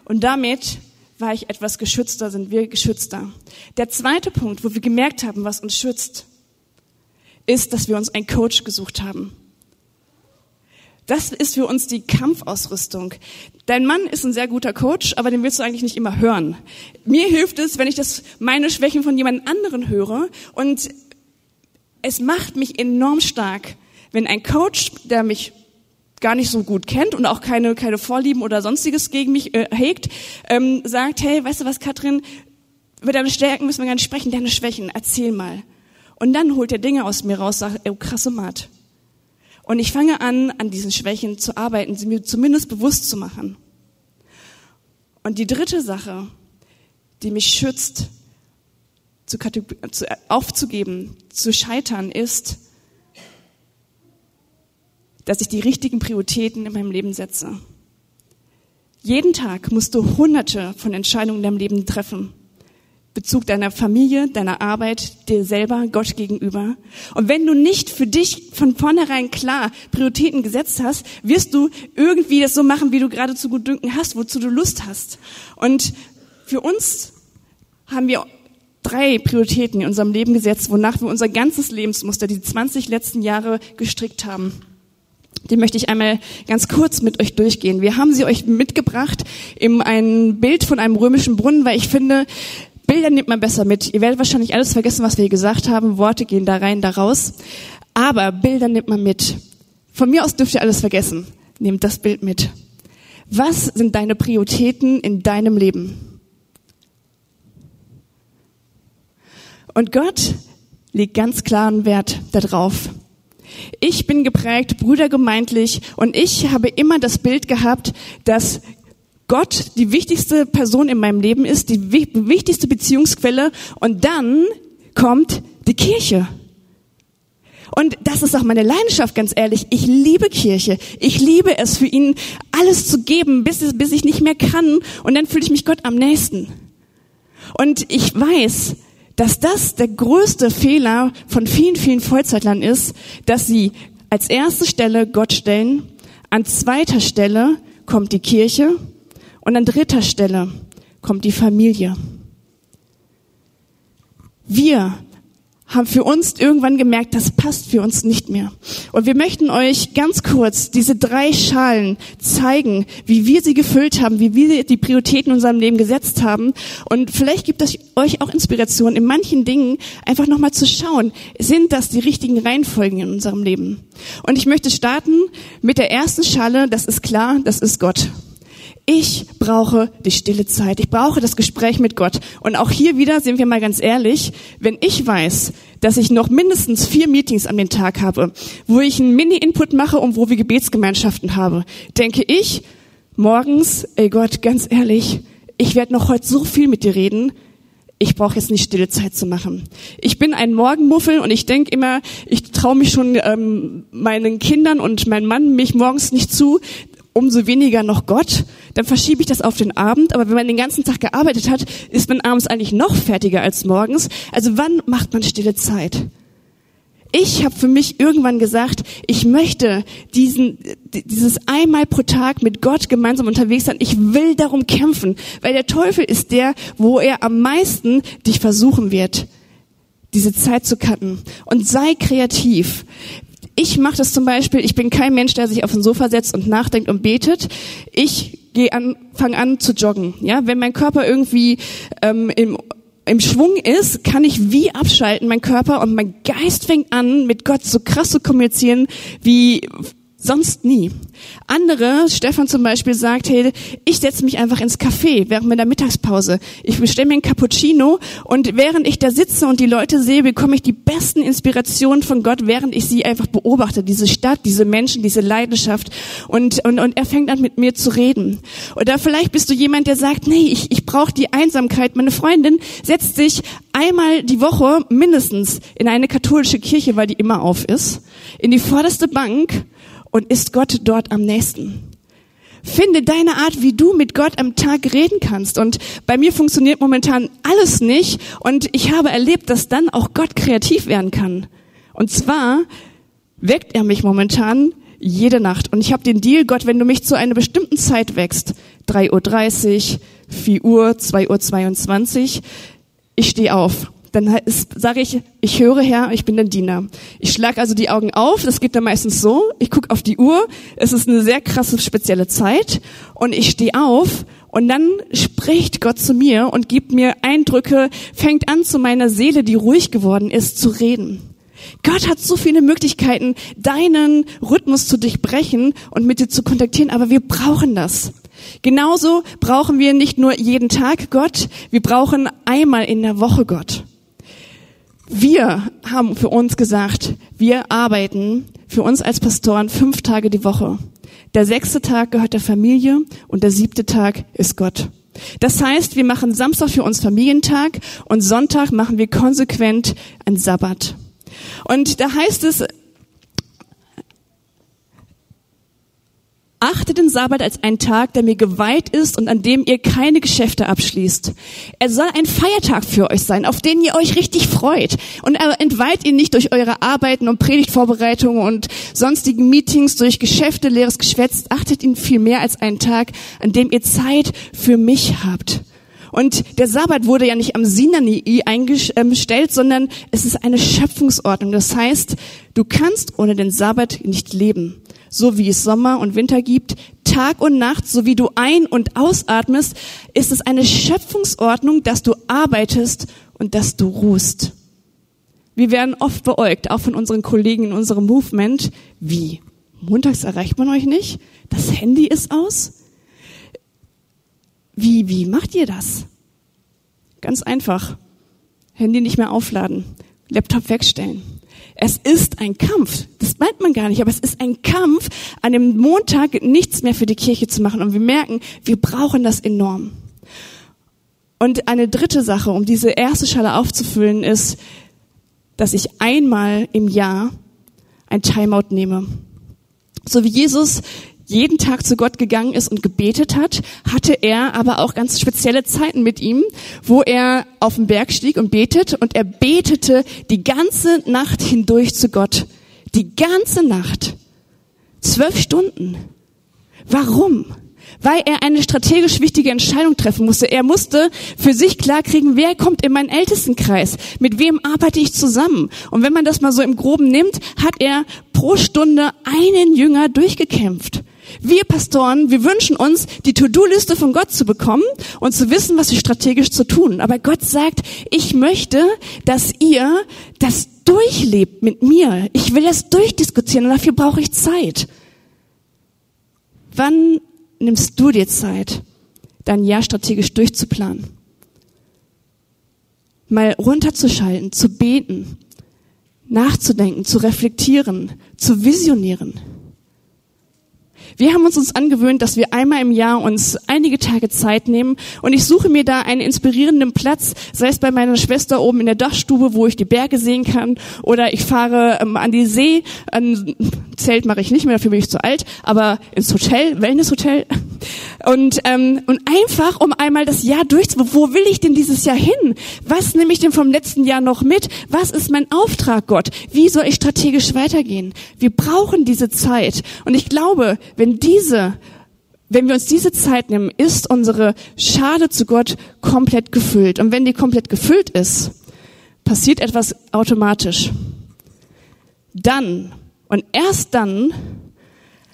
Und damit war ich etwas geschützter, sind wir geschützter. Der zweite Punkt, wo wir gemerkt haben, was uns schützt, ist, dass wir uns einen Coach gesucht haben. Das ist für uns die Kampfausrüstung. Dein Mann ist ein sehr guter Coach, aber den willst du eigentlich nicht immer hören. Mir hilft es, wenn ich das, meine Schwächen von jemand anderen höre und es macht mich enorm stark, wenn ein Coach, der mich gar nicht so gut kennt und auch keine, keine Vorlieben oder sonstiges gegen mich äh, hegt, ähm, sagt, hey, weißt du was, Katrin, über deine Stärken müssen wir gar nicht sprechen, deine Schwächen, erzähl mal. Und dann holt er Dinge aus mir raus, sagt, oh, krasse Mat. Und ich fange an, an diesen Schwächen zu arbeiten, sie mir zumindest bewusst zu machen. Und die dritte Sache, die mich schützt, zu, zu, aufzugeben, zu scheitern, ist, dass ich die richtigen Prioritäten in meinem Leben setze. Jeden Tag musst du hunderte von Entscheidungen in deinem Leben treffen. Bezug deiner Familie, deiner Arbeit, dir selber, Gott gegenüber. Und wenn du nicht für dich von vornherein klar Prioritäten gesetzt hast, wirst du irgendwie das so machen, wie du gerade zu gut dünken hast, wozu du Lust hast. Und für uns haben wir drei Prioritäten in unserem Leben gesetzt, wonach wir unser ganzes Lebensmuster, die 20 letzten Jahre gestrickt haben. Die möchte ich einmal ganz kurz mit euch durchgehen. Wir haben sie euch mitgebracht in ein Bild von einem römischen Brunnen, weil ich finde, Bilder nimmt man besser mit. Ihr werdet wahrscheinlich alles vergessen, was wir hier gesagt haben. Worte gehen da rein, da raus. Aber Bilder nimmt man mit. Von mir aus dürft ihr alles vergessen. Nehmt das Bild mit. Was sind deine Prioritäten in deinem Leben? Und Gott legt ganz klaren Wert darauf. Ich bin geprägt, brüdergemeintlich, und ich habe immer das Bild gehabt, dass Gott die wichtigste Person in meinem Leben ist, die wichtigste Beziehungsquelle, und dann kommt die Kirche. Und das ist auch meine Leidenschaft, ganz ehrlich. Ich liebe Kirche. Ich liebe es, für ihn alles zu geben, bis, bis ich nicht mehr kann. Und dann fühle ich mich Gott am nächsten. Und ich weiß, dass das der größte Fehler von vielen, vielen Vollzeitlern ist, dass sie als erste Stelle Gott stellen, an zweiter Stelle kommt die Kirche und an dritter Stelle kommt die Familie. Wir haben für uns irgendwann gemerkt, das passt für uns nicht mehr. Und wir möchten euch ganz kurz diese drei Schalen zeigen, wie wir sie gefüllt haben, wie wir die Prioritäten in unserem Leben gesetzt haben. Und vielleicht gibt es euch auch Inspiration, in manchen Dingen einfach nochmal zu schauen, sind das die richtigen Reihenfolgen in unserem Leben? Und ich möchte starten mit der ersten Schale, das ist klar, das ist Gott. Ich brauche die stille Zeit. Ich brauche das Gespräch mit Gott. Und auch hier wieder sind wir mal ganz ehrlich, wenn ich weiß, dass ich noch mindestens vier Meetings an den Tag habe, wo ich einen Mini-Input mache und wo wir Gebetsgemeinschaften habe, denke ich morgens, ey Gott, ganz ehrlich, ich werde noch heute so viel mit dir reden, ich brauche jetzt nicht stille Zeit zu machen. Ich bin ein Morgenmuffel und ich denke immer, ich traue mich schon ähm, meinen Kindern und meinem Mann mich morgens nicht zu, umso weniger noch Gott, dann verschiebe ich das auf den Abend. Aber wenn man den ganzen Tag gearbeitet hat, ist man abends eigentlich noch fertiger als morgens. Also wann macht man stille Zeit? Ich habe für mich irgendwann gesagt, ich möchte diesen, dieses einmal pro Tag mit Gott gemeinsam unterwegs sein. Ich will darum kämpfen, weil der Teufel ist der, wo er am meisten dich versuchen wird, diese Zeit zu cutten. Und sei kreativ. Ich mache das zum Beispiel, ich bin kein Mensch, der sich auf den Sofa setzt und nachdenkt und betet. Ich gehe an, fange an zu joggen. Ja, wenn mein Körper irgendwie ähm, im im Schwung ist, kann ich wie abschalten, mein Körper und mein Geist fängt an, mit Gott so krass zu kommunizieren, wie sonst nie. Andere, Stefan zum Beispiel, sagt, hey, ich setze mich einfach ins Café während meiner Mittagspause. Ich bestelle mir einen Cappuccino und während ich da sitze und die Leute sehe, bekomme ich die besten Inspirationen von Gott, während ich sie einfach beobachte, diese Stadt, diese Menschen, diese Leidenschaft und, und, und er fängt an mit mir zu reden. Oder vielleicht bist du jemand, der sagt, nee, ich, ich brauche die Einsamkeit. Meine Freundin setzt sich einmal die Woche mindestens in eine katholische Kirche, weil die immer auf ist, in die vorderste Bank und ist Gott dort am nächsten. Finde deine Art, wie du mit Gott am Tag reden kannst. Und bei mir funktioniert momentan alles nicht. Und ich habe erlebt, dass dann auch Gott kreativ werden kann. Und zwar weckt er mich momentan jede Nacht. Und ich habe den Deal, Gott, wenn du mich zu einer bestimmten Zeit wächst, 3.30 Uhr, 4 Uhr, 2.22 Uhr, ich stehe auf dann sage ich, ich höre Herr, ich bin dein Diener. Ich schlage also die Augen auf, das geht dann meistens so, ich gucke auf die Uhr, es ist eine sehr krasse spezielle Zeit und ich stehe auf und dann spricht Gott zu mir und gibt mir Eindrücke, fängt an zu meiner Seele, die ruhig geworden ist, zu reden. Gott hat so viele Möglichkeiten, deinen Rhythmus zu durchbrechen und mit dir zu kontaktieren, aber wir brauchen das. Genauso brauchen wir nicht nur jeden Tag Gott, wir brauchen einmal in der Woche Gott. Wir haben für uns gesagt, wir arbeiten für uns als Pastoren fünf Tage die Woche. Der sechste Tag gehört der Familie und der siebte Tag ist Gott. Das heißt, wir machen Samstag für uns Familientag und Sonntag machen wir konsequent ein Sabbat. Und da heißt es Achtet den Sabbat als einen Tag, der mir geweiht ist und an dem ihr keine Geschäfte abschließt. Er soll ein Feiertag für euch sein, auf den ihr euch richtig freut. Und er entweiht ihn nicht durch eure Arbeiten und Predigtvorbereitungen und sonstigen Meetings, durch Geschäfte, leeres Geschwätz. Achtet ihn viel mehr als einen Tag, an dem ihr Zeit für mich habt. Und der Sabbat wurde ja nicht am Sinai eingestellt, sondern es ist eine Schöpfungsordnung. Das heißt, du kannst ohne den Sabbat nicht leben so wie es Sommer und Winter gibt, Tag und Nacht, so wie du ein- und ausatmest, ist es eine Schöpfungsordnung, dass du arbeitest und dass du ruhst. Wir werden oft beäugt, auch von unseren Kollegen in unserem Movement. Wie? Montags erreicht man euch nicht? Das Handy ist aus? Wie, wie macht ihr das? Ganz einfach. Handy nicht mehr aufladen. Laptop wegstellen. Es ist ein Kampf. Das meint man gar nicht, aber es ist ein Kampf, an dem Montag nichts mehr für die Kirche zu machen. Und wir merken, wir brauchen das enorm. Und eine dritte Sache, um diese erste Schale aufzufüllen, ist, dass ich einmal im Jahr ein Timeout nehme. So wie Jesus jeden Tag zu Gott gegangen ist und gebetet hat, hatte er aber auch ganz spezielle Zeiten mit ihm, wo er auf den Berg stieg und betet und er betete die ganze Nacht hindurch zu Gott. Die ganze Nacht. Zwölf Stunden. Warum? weil er eine strategisch wichtige Entscheidung treffen musste. Er musste für sich klarkriegen, wer kommt in meinen Ältestenkreis, mit wem arbeite ich zusammen. Und wenn man das mal so im Groben nimmt, hat er pro Stunde einen Jünger durchgekämpft. Wir Pastoren, wir wünschen uns, die To-Do-Liste von Gott zu bekommen und zu wissen, was wir strategisch zu tun. Aber Gott sagt, ich möchte, dass ihr das durchlebt mit mir. Ich will das durchdiskutieren und dafür brauche ich Zeit. Wann nimmst du dir Zeit, dein Jahr strategisch durchzuplanen? Mal runterzuschalten, zu beten, nachzudenken, zu reflektieren, zu visionieren. Wir haben uns uns angewöhnt, dass wir einmal im Jahr uns einige Tage Zeit nehmen und ich suche mir da einen inspirierenden Platz, sei es bei meiner Schwester oben in der Dachstube, wo ich die Berge sehen kann, oder ich fahre ähm, an die See, ein Zelt mache ich nicht mehr, dafür bin ich zu alt, aber ins Hotel, Wellnesshotel und ähm, und einfach um einmal das Jahr durch, wo will ich denn dieses Jahr hin? Was nehme ich denn vom letzten Jahr noch mit? Was ist mein Auftrag, Gott? Wie soll ich strategisch weitergehen? Wir brauchen diese Zeit und ich glaube, wenn wenn diese, wenn wir uns diese Zeit nehmen, ist unsere Schale zu Gott komplett gefüllt. Und wenn die komplett gefüllt ist, passiert etwas automatisch. Dann und erst dann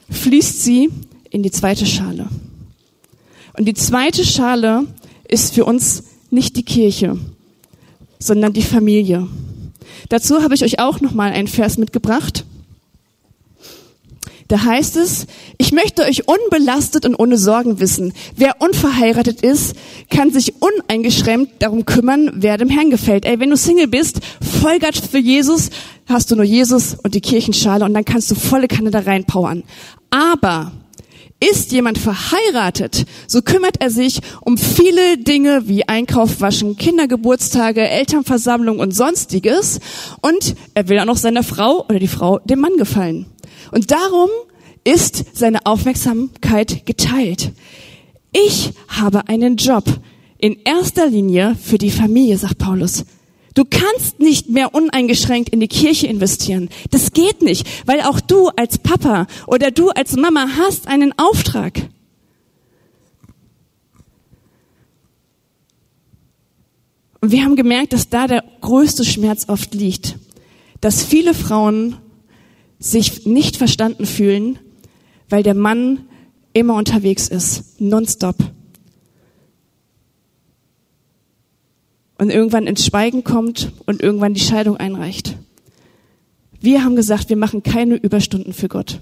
fließt sie in die zweite Schale. Und die zweite Schale ist für uns nicht die Kirche, sondern die Familie. Dazu habe ich euch auch noch mal einen Vers mitgebracht. Da heißt es, ich möchte euch unbelastet und ohne Sorgen wissen. Wer unverheiratet ist, kann sich uneingeschränkt darum kümmern, wer dem Herrn gefällt. Ey, wenn du Single bist, Vollgas für Jesus, hast du nur Jesus und die Kirchenschale und dann kannst du volle Kanne da reinpowern. Aber ist jemand verheiratet, so kümmert er sich um viele Dinge wie Einkauf, Waschen, Kindergeburtstage, Elternversammlung und sonstiges. Und er will auch noch seiner Frau oder die Frau dem Mann gefallen. Und darum ist seine Aufmerksamkeit geteilt. Ich habe einen Job in erster Linie für die Familie, sagt Paulus. Du kannst nicht mehr uneingeschränkt in die Kirche investieren. Das geht nicht, weil auch du als Papa oder du als Mama hast einen Auftrag. Und wir haben gemerkt, dass da der größte Schmerz oft liegt, dass viele Frauen sich nicht verstanden fühlen, weil der Mann immer unterwegs ist, nonstop. Und irgendwann ins Schweigen kommt und irgendwann die Scheidung einreicht. Wir haben gesagt, wir machen keine Überstunden für Gott,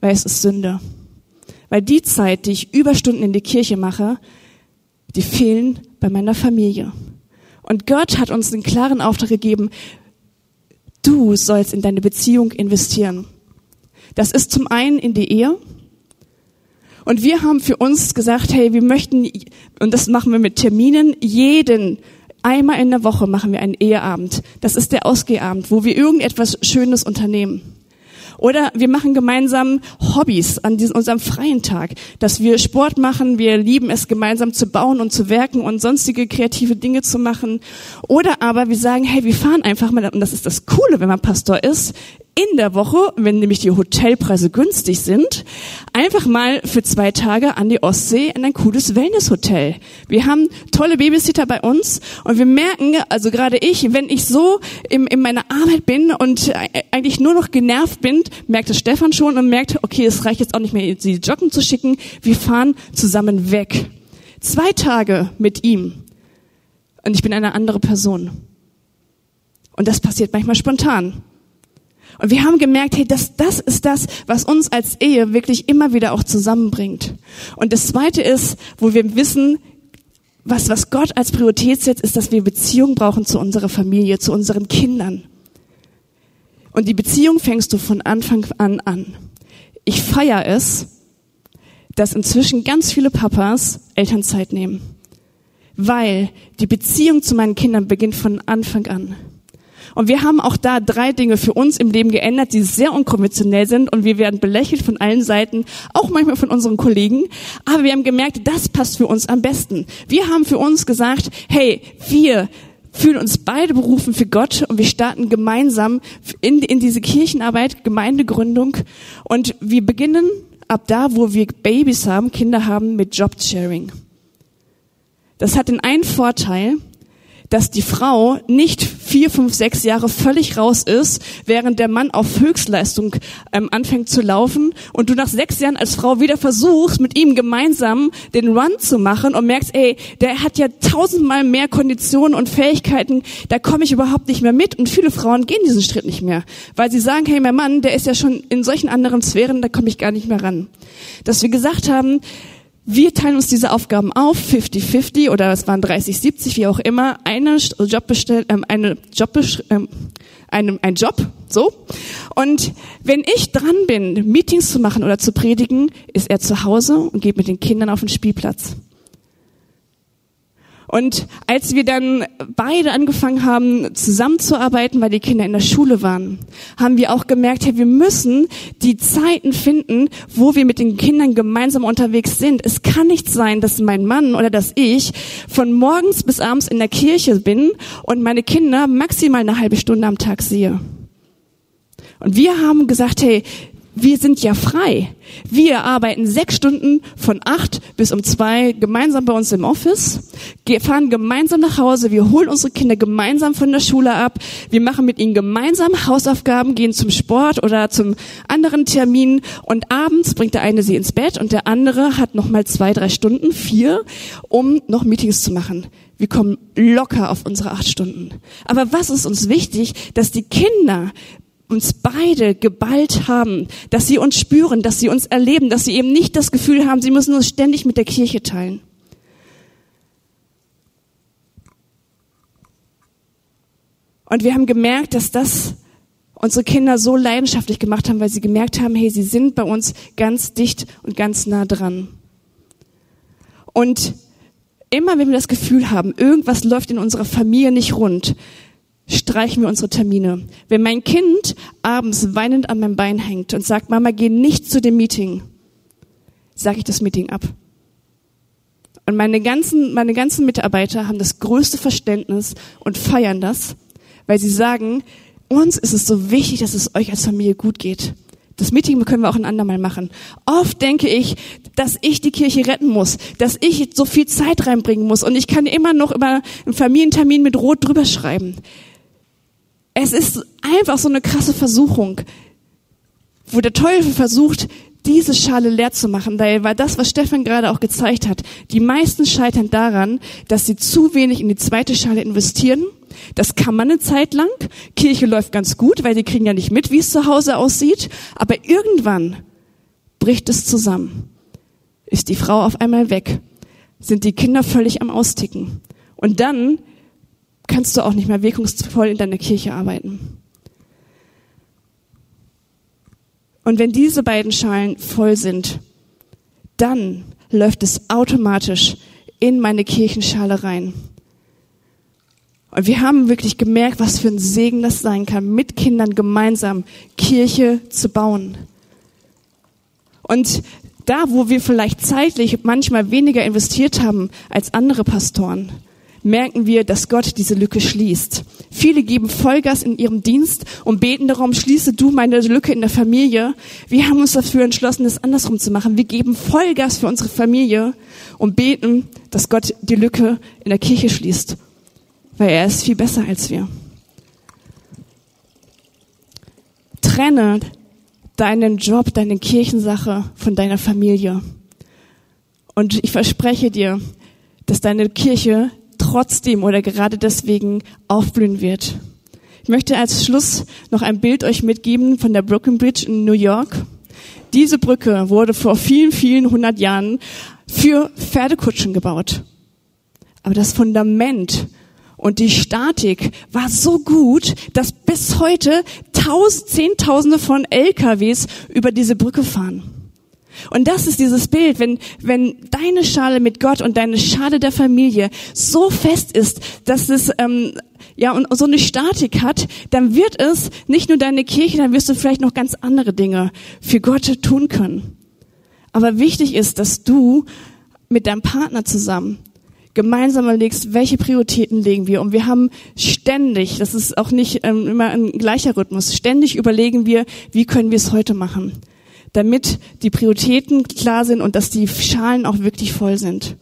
weil es ist Sünde. Weil die Zeit, die ich Überstunden in die Kirche mache, die fehlen bei meiner Familie. Und Gott hat uns einen klaren Auftrag gegeben, Du sollst in deine Beziehung investieren. Das ist zum einen in die Ehe. Und wir haben für uns gesagt, hey, wir möchten, und das machen wir mit Terminen, jeden einmal in der Woche machen wir einen Eheabend. Das ist der Ausgehabend, wo wir irgendetwas Schönes unternehmen. Oder wir machen gemeinsam Hobbys an diesem, unserem freien Tag, dass wir Sport machen, wir lieben es gemeinsam zu bauen und zu werken und sonstige kreative Dinge zu machen. Oder aber wir sagen, hey, wir fahren einfach mal, und das ist das Coole, wenn man Pastor ist, in der Woche, wenn nämlich die Hotelpreise günstig sind, einfach mal für zwei Tage an die Ostsee in ein cooles Wellnesshotel. Wir haben tolle Babysitter bei uns und wir merken, also gerade ich, wenn ich so in, in meiner Arbeit bin und eigentlich nur noch genervt bin, merkt es Stefan schon und merkt, okay, es reicht jetzt auch nicht mehr, sie joggen zu schicken. Wir fahren zusammen weg. Zwei Tage mit ihm und ich bin eine andere Person. Und das passiert manchmal spontan. Und wir haben gemerkt, hey, das, das ist das, was uns als Ehe wirklich immer wieder auch zusammenbringt. Und das zweite ist, wo wir wissen, was, was Gott als Priorität setzt, ist, dass wir Beziehung brauchen zu unserer Familie, zu unseren Kindern. Und die Beziehung fängst du von Anfang an an. Ich feiere es, dass inzwischen ganz viele Papas Elternzeit nehmen. Weil die Beziehung zu meinen Kindern beginnt von Anfang an. Und wir haben auch da drei Dinge für uns im Leben geändert, die sehr unkonventionell sind und wir werden belächelt von allen Seiten, auch manchmal von unseren Kollegen. Aber wir haben gemerkt, das passt für uns am besten. Wir haben für uns gesagt, hey, wir fühlen uns beide berufen für Gott und wir starten gemeinsam in, in diese Kirchenarbeit, Gemeindegründung und wir beginnen ab da, wo wir Babys haben, Kinder haben, mit Jobsharing. Das hat den einen Vorteil, dass die Frau nicht vier, fünf, sechs Jahre völlig raus ist, während der Mann auf Höchstleistung ähm, anfängt zu laufen und du nach sechs Jahren als Frau wieder versuchst, mit ihm gemeinsam den Run zu machen und merkst, ey, der hat ja tausendmal mehr Konditionen und Fähigkeiten, da komme ich überhaupt nicht mehr mit und viele Frauen gehen diesen Schritt nicht mehr, weil sie sagen, hey, mein Mann, der ist ja schon in solchen anderen Sphären, da komme ich gar nicht mehr ran. Dass wir gesagt haben, wir teilen uns diese Aufgaben auf, 50-50 oder es waren 30-70, wie auch immer, eine Jobbestell, ähm, eine Job, ähm, eine, ein Job, so. Und wenn ich dran bin, Meetings zu machen oder zu predigen, ist er zu Hause und geht mit den Kindern auf den Spielplatz. Und als wir dann beide angefangen haben, zusammenzuarbeiten, weil die Kinder in der Schule waren, haben wir auch gemerkt, hey, wir müssen die Zeiten finden, wo wir mit den Kindern gemeinsam unterwegs sind. Es kann nicht sein, dass mein Mann oder dass ich von morgens bis abends in der Kirche bin und meine Kinder maximal eine halbe Stunde am Tag sehe. Und wir haben gesagt, hey, wir sind ja frei. Wir arbeiten sechs Stunden von acht bis um zwei gemeinsam bei uns im Office, fahren gemeinsam nach Hause, wir holen unsere Kinder gemeinsam von der Schule ab, wir machen mit ihnen gemeinsam Hausaufgaben, gehen zum Sport oder zum anderen Termin und abends bringt der eine sie ins Bett und der andere hat nochmal zwei, drei Stunden, vier, um noch Meetings zu machen. Wir kommen locker auf unsere acht Stunden. Aber was ist uns wichtig, dass die Kinder uns beide geballt haben, dass sie uns spüren, dass sie uns erleben, dass sie eben nicht das Gefühl haben, sie müssen uns ständig mit der Kirche teilen. Und wir haben gemerkt, dass das unsere Kinder so leidenschaftlich gemacht haben, weil sie gemerkt haben, hey, sie sind bei uns ganz dicht und ganz nah dran. Und immer wenn wir das Gefühl haben, irgendwas läuft in unserer Familie nicht rund, streichen wir unsere Termine. Wenn mein Kind abends weinend an meinem Bein hängt und sagt, Mama, geh nicht zu dem Meeting, sage ich das Meeting ab. Und meine ganzen, meine ganzen Mitarbeiter haben das größte Verständnis und feiern das, weil sie sagen, uns ist es so wichtig, dass es euch als Familie gut geht. Das Meeting können wir auch ein andermal machen. Oft denke ich, dass ich die Kirche retten muss, dass ich so viel Zeit reinbringen muss und ich kann immer noch über einen Familientermin mit Rot drüber schreiben es ist einfach so eine krasse Versuchung, wo der Teufel versucht, diese Schale leer zu machen, weil das, was Stefan gerade auch gezeigt hat, die meisten scheitern daran, dass sie zu wenig in die zweite Schale investieren. Das kann man eine Zeit lang. Kirche läuft ganz gut, weil die kriegen ja nicht mit, wie es zu Hause aussieht. Aber irgendwann bricht es zusammen. Ist die Frau auf einmal weg? Sind die Kinder völlig am Austicken? Und dann kannst du auch nicht mehr wirkungsvoll in deiner Kirche arbeiten. Und wenn diese beiden Schalen voll sind, dann läuft es automatisch in meine Kirchenschale rein. Und wir haben wirklich gemerkt, was für ein Segen das sein kann, mit Kindern gemeinsam Kirche zu bauen. Und da, wo wir vielleicht zeitlich manchmal weniger investiert haben als andere Pastoren, merken wir, dass Gott diese Lücke schließt. Viele geben Vollgas in ihrem Dienst und beten darum, schließe du meine Lücke in der Familie. Wir haben uns dafür entschlossen, das andersrum zu machen. Wir geben Vollgas für unsere Familie und beten, dass Gott die Lücke in der Kirche schließt, weil er ist viel besser als wir. Trenne deinen Job, deine Kirchensache von deiner Familie. Und ich verspreche dir, dass deine Kirche trotzdem oder gerade deswegen aufblühen wird. Ich möchte als Schluss noch ein Bild euch mitgeben von der Brooklyn Bridge in New York. Diese Brücke wurde vor vielen, vielen hundert Jahren für Pferdekutschen gebaut. Aber das Fundament und die Statik war so gut, dass bis heute tausend, Zehntausende von LKWs über diese Brücke fahren. Und das ist dieses Bild, wenn, wenn deine Schale mit Gott und deine Schale der Familie so fest ist, dass es ähm, ja und so eine Statik hat, dann wird es nicht nur deine Kirche, dann wirst du vielleicht noch ganz andere Dinge für Gott tun können. Aber wichtig ist, dass du mit deinem Partner zusammen gemeinsam überlegst, welche Prioritäten legen wir. Und wir haben ständig, das ist auch nicht ähm, immer ein gleicher Rhythmus, ständig überlegen wir, wie können wir es heute machen damit die Prioritäten klar sind und dass die Schalen auch wirklich voll sind.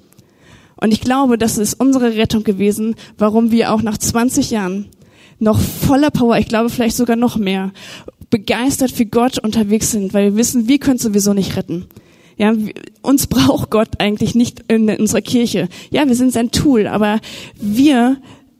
Und ich glaube, das ist unsere Rettung gewesen, warum wir auch nach 20 Jahren noch voller Power, ich glaube vielleicht sogar noch mehr, begeistert für Gott unterwegs sind, weil wir wissen, wir können sowieso nicht retten. Ja, uns braucht Gott eigentlich nicht in unserer Kirche. Ja, wir sind sein Tool, aber wir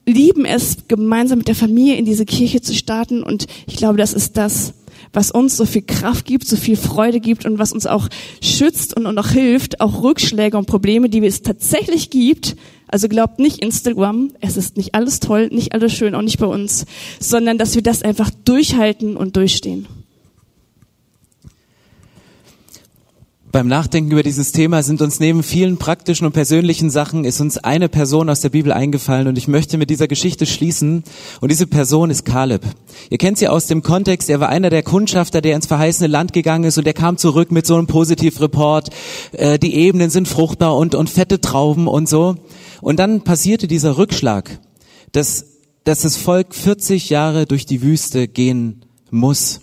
lieben es, gemeinsam mit der Familie in diese Kirche zu starten und ich glaube, das ist das, was uns so viel Kraft gibt, so viel Freude gibt und was uns auch schützt und, auch hilft, auch Rückschläge und Probleme, die es tatsächlich gibt. Also glaubt nicht Instagram, es ist nicht alles toll, nicht alles schön, auch nicht bei uns, sondern dass wir das einfach durchhalten und durchstehen. Beim Nachdenken über dieses Thema sind uns neben vielen praktischen und persönlichen Sachen ist uns eine Person aus der Bibel eingefallen und ich möchte mit dieser Geschichte schließen und diese Person ist Kaleb. Ihr kennt sie aus dem Kontext, er war einer der Kundschafter, der ins verheißene Land gegangen ist und der kam zurück mit so einem Positivreport, äh, die Ebenen sind fruchtbar und, und fette Trauben und so. Und dann passierte dieser Rückschlag, dass, dass das Volk 40 Jahre durch die Wüste gehen muss.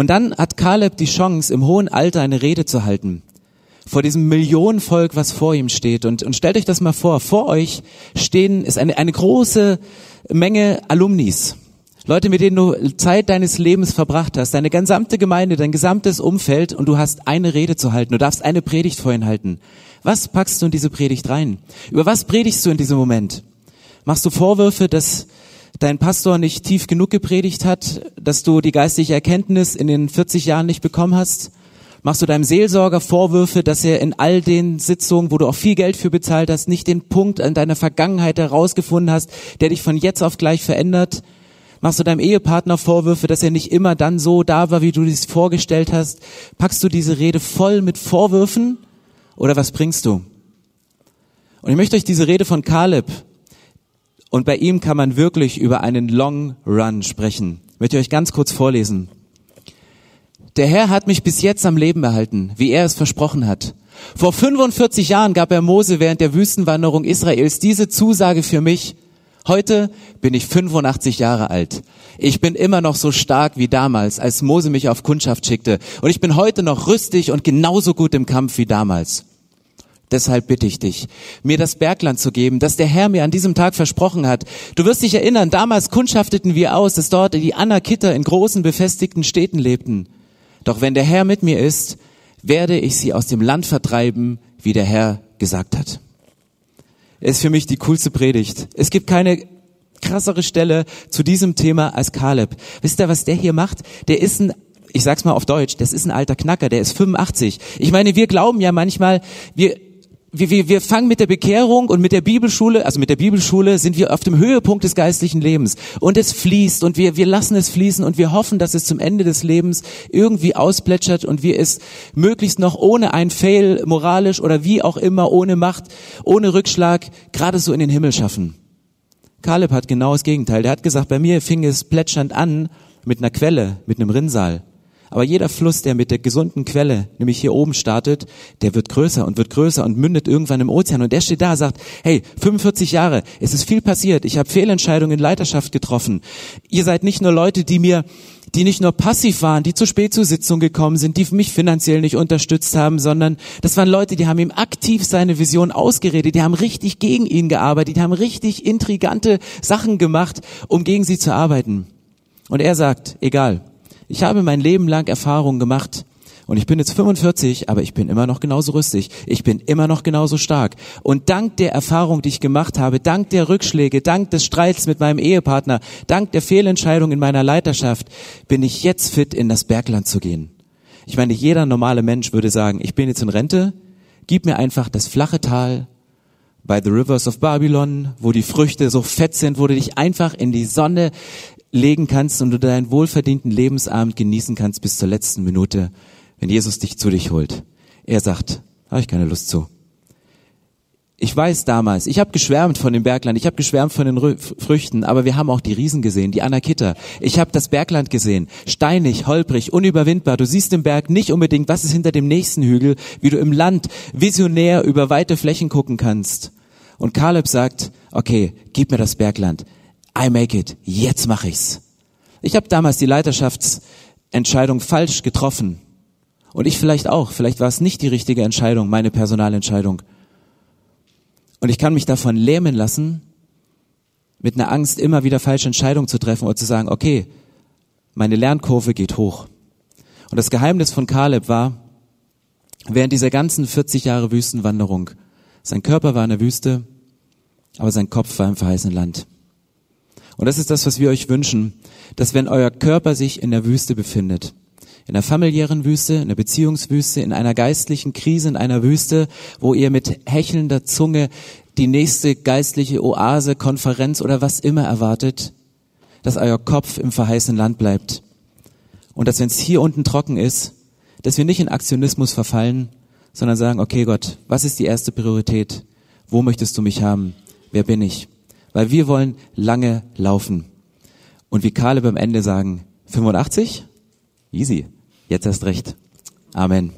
Und dann hat Kaleb die Chance, im hohen Alter eine Rede zu halten. Vor diesem Millionenvolk, was vor ihm steht. Und, und stellt euch das mal vor. Vor euch stehen, ist eine, eine große Menge Alumnis. Leute, mit denen du Zeit deines Lebens verbracht hast, deine gesamte Gemeinde, dein gesamtes Umfeld und du hast eine Rede zu halten. Du darfst eine Predigt vor ihnen halten. Was packst du in diese Predigt rein? Über was predigst du in diesem Moment? Machst du Vorwürfe, dass dein Pastor nicht tief genug gepredigt hat, dass du die geistliche Erkenntnis in den 40 Jahren nicht bekommen hast? Machst du deinem Seelsorger Vorwürfe, dass er in all den Sitzungen, wo du auch viel Geld für bezahlt hast, nicht den Punkt in deiner Vergangenheit herausgefunden hast, der dich von jetzt auf gleich verändert? Machst du deinem Ehepartner Vorwürfe, dass er nicht immer dann so da war, wie du es vorgestellt hast? Packst du diese Rede voll mit Vorwürfen oder was bringst du? Und ich möchte euch diese Rede von Kaleb und bei ihm kann man wirklich über einen Long Run sprechen. Ich möchte euch ganz kurz vorlesen. Der Herr hat mich bis jetzt am Leben erhalten, wie er es versprochen hat. Vor 45 Jahren gab er Mose während der Wüstenwanderung Israels diese Zusage für mich. Heute bin ich 85 Jahre alt. Ich bin immer noch so stark wie damals, als Mose mich auf Kundschaft schickte. Und ich bin heute noch rüstig und genauso gut im Kampf wie damals. Deshalb bitte ich dich, mir das Bergland zu geben, das der Herr mir an diesem Tag versprochen hat. Du wirst dich erinnern, damals kundschafteten wir aus, dass dort die Anakitter in großen befestigten Städten lebten. Doch wenn der Herr mit mir ist, werde ich sie aus dem Land vertreiben, wie der Herr gesagt hat. Ist für mich die coolste Predigt. Es gibt keine krassere Stelle zu diesem Thema als Kaleb. Wisst ihr, was der hier macht? Der ist ein ich sag's mal auf Deutsch, das ist ein alter Knacker, der ist 85. Ich meine, wir glauben ja manchmal, wir, wir, wir, wir fangen mit der Bekehrung und mit der Bibelschule, also mit der Bibelschule sind wir auf dem Höhepunkt des geistlichen Lebens. Und es fließt und wir, wir lassen es fließen und wir hoffen, dass es zum Ende des Lebens irgendwie ausplätschert und wir es möglichst noch ohne ein Fail moralisch oder wie auch immer, ohne Macht, ohne Rückschlag, gerade so in den Himmel schaffen. Kaleb hat genau das Gegenteil. Der hat gesagt, bei mir fing es plätschernd an mit einer Quelle, mit einem Rinnsal. Aber jeder Fluss, der mit der gesunden Quelle, nämlich hier oben startet, der wird größer und wird größer und mündet irgendwann im Ozean. Und der steht da, sagt, hey, 45 Jahre, es ist viel passiert, ich habe Fehlentscheidungen in Leiterschaft getroffen. Ihr seid nicht nur Leute, die mir die nicht nur passiv waren, die zu spät zur Sitzung gekommen sind, die mich finanziell nicht unterstützt haben, sondern das waren Leute, die haben ihm aktiv seine Vision ausgeredet, die haben richtig gegen ihn gearbeitet, die haben richtig intrigante Sachen gemacht, um gegen sie zu arbeiten. Und er sagt, egal, ich habe mein Leben lang Erfahrungen gemacht und ich bin jetzt 45, aber ich bin immer noch genauso rüstig. Ich bin immer noch genauso stark. Und dank der Erfahrung, die ich gemacht habe, dank der Rückschläge, dank des Streits mit meinem Ehepartner, dank der Fehlentscheidung in meiner Leiterschaft, bin ich jetzt fit, in das Bergland zu gehen. Ich meine, jeder normale Mensch würde sagen, ich bin jetzt in Rente, gib mir einfach das flache Tal bei The Rivers of Babylon, wo die Früchte so fett sind, wo du dich einfach in die Sonne legen kannst und du deinen wohlverdienten Lebensabend genießen kannst bis zur letzten Minute, wenn Jesus dich zu dich holt. Er sagt, habe ich keine Lust zu. Ich weiß damals, ich habe geschwärmt von dem Bergland, ich habe geschwärmt von den Früchten, aber wir haben auch die Riesen gesehen, die Anakitter. Ich habe das Bergland gesehen, steinig, holprig, unüberwindbar. Du siehst im Berg nicht unbedingt, was ist hinter dem nächsten Hügel, wie du im Land visionär über weite Flächen gucken kannst. Und Kaleb sagt, okay, gib mir das Bergland. I make it, jetzt mache ich's. Ich habe damals die Leiterschaftsentscheidung falsch getroffen. Und ich vielleicht auch. Vielleicht war es nicht die richtige Entscheidung, meine Personalentscheidung. Und ich kann mich davon lähmen lassen, mit einer Angst immer wieder falsche Entscheidungen zu treffen oder zu sagen, okay, meine Lernkurve geht hoch. Und das Geheimnis von Kaleb war, während dieser ganzen 40 Jahre Wüstenwanderung, sein Körper war in der Wüste, aber sein Kopf war im verheißenen Land. Und das ist das, was wir euch wünschen, dass wenn euer Körper sich in der Wüste befindet, in der familiären Wüste, in der Beziehungswüste, in einer geistlichen Krise, in einer Wüste, wo ihr mit hechelnder Zunge die nächste geistliche Oase, Konferenz oder was immer erwartet, dass euer Kopf im verheißenen Land bleibt. Und dass wenn es hier unten trocken ist, dass wir nicht in Aktionismus verfallen, sondern sagen, okay Gott, was ist die erste Priorität? Wo möchtest du mich haben? Wer bin ich? Weil wir wollen lange laufen. Und wie Kaleb am Ende sagen, 85? Easy. Jetzt erst recht. Amen.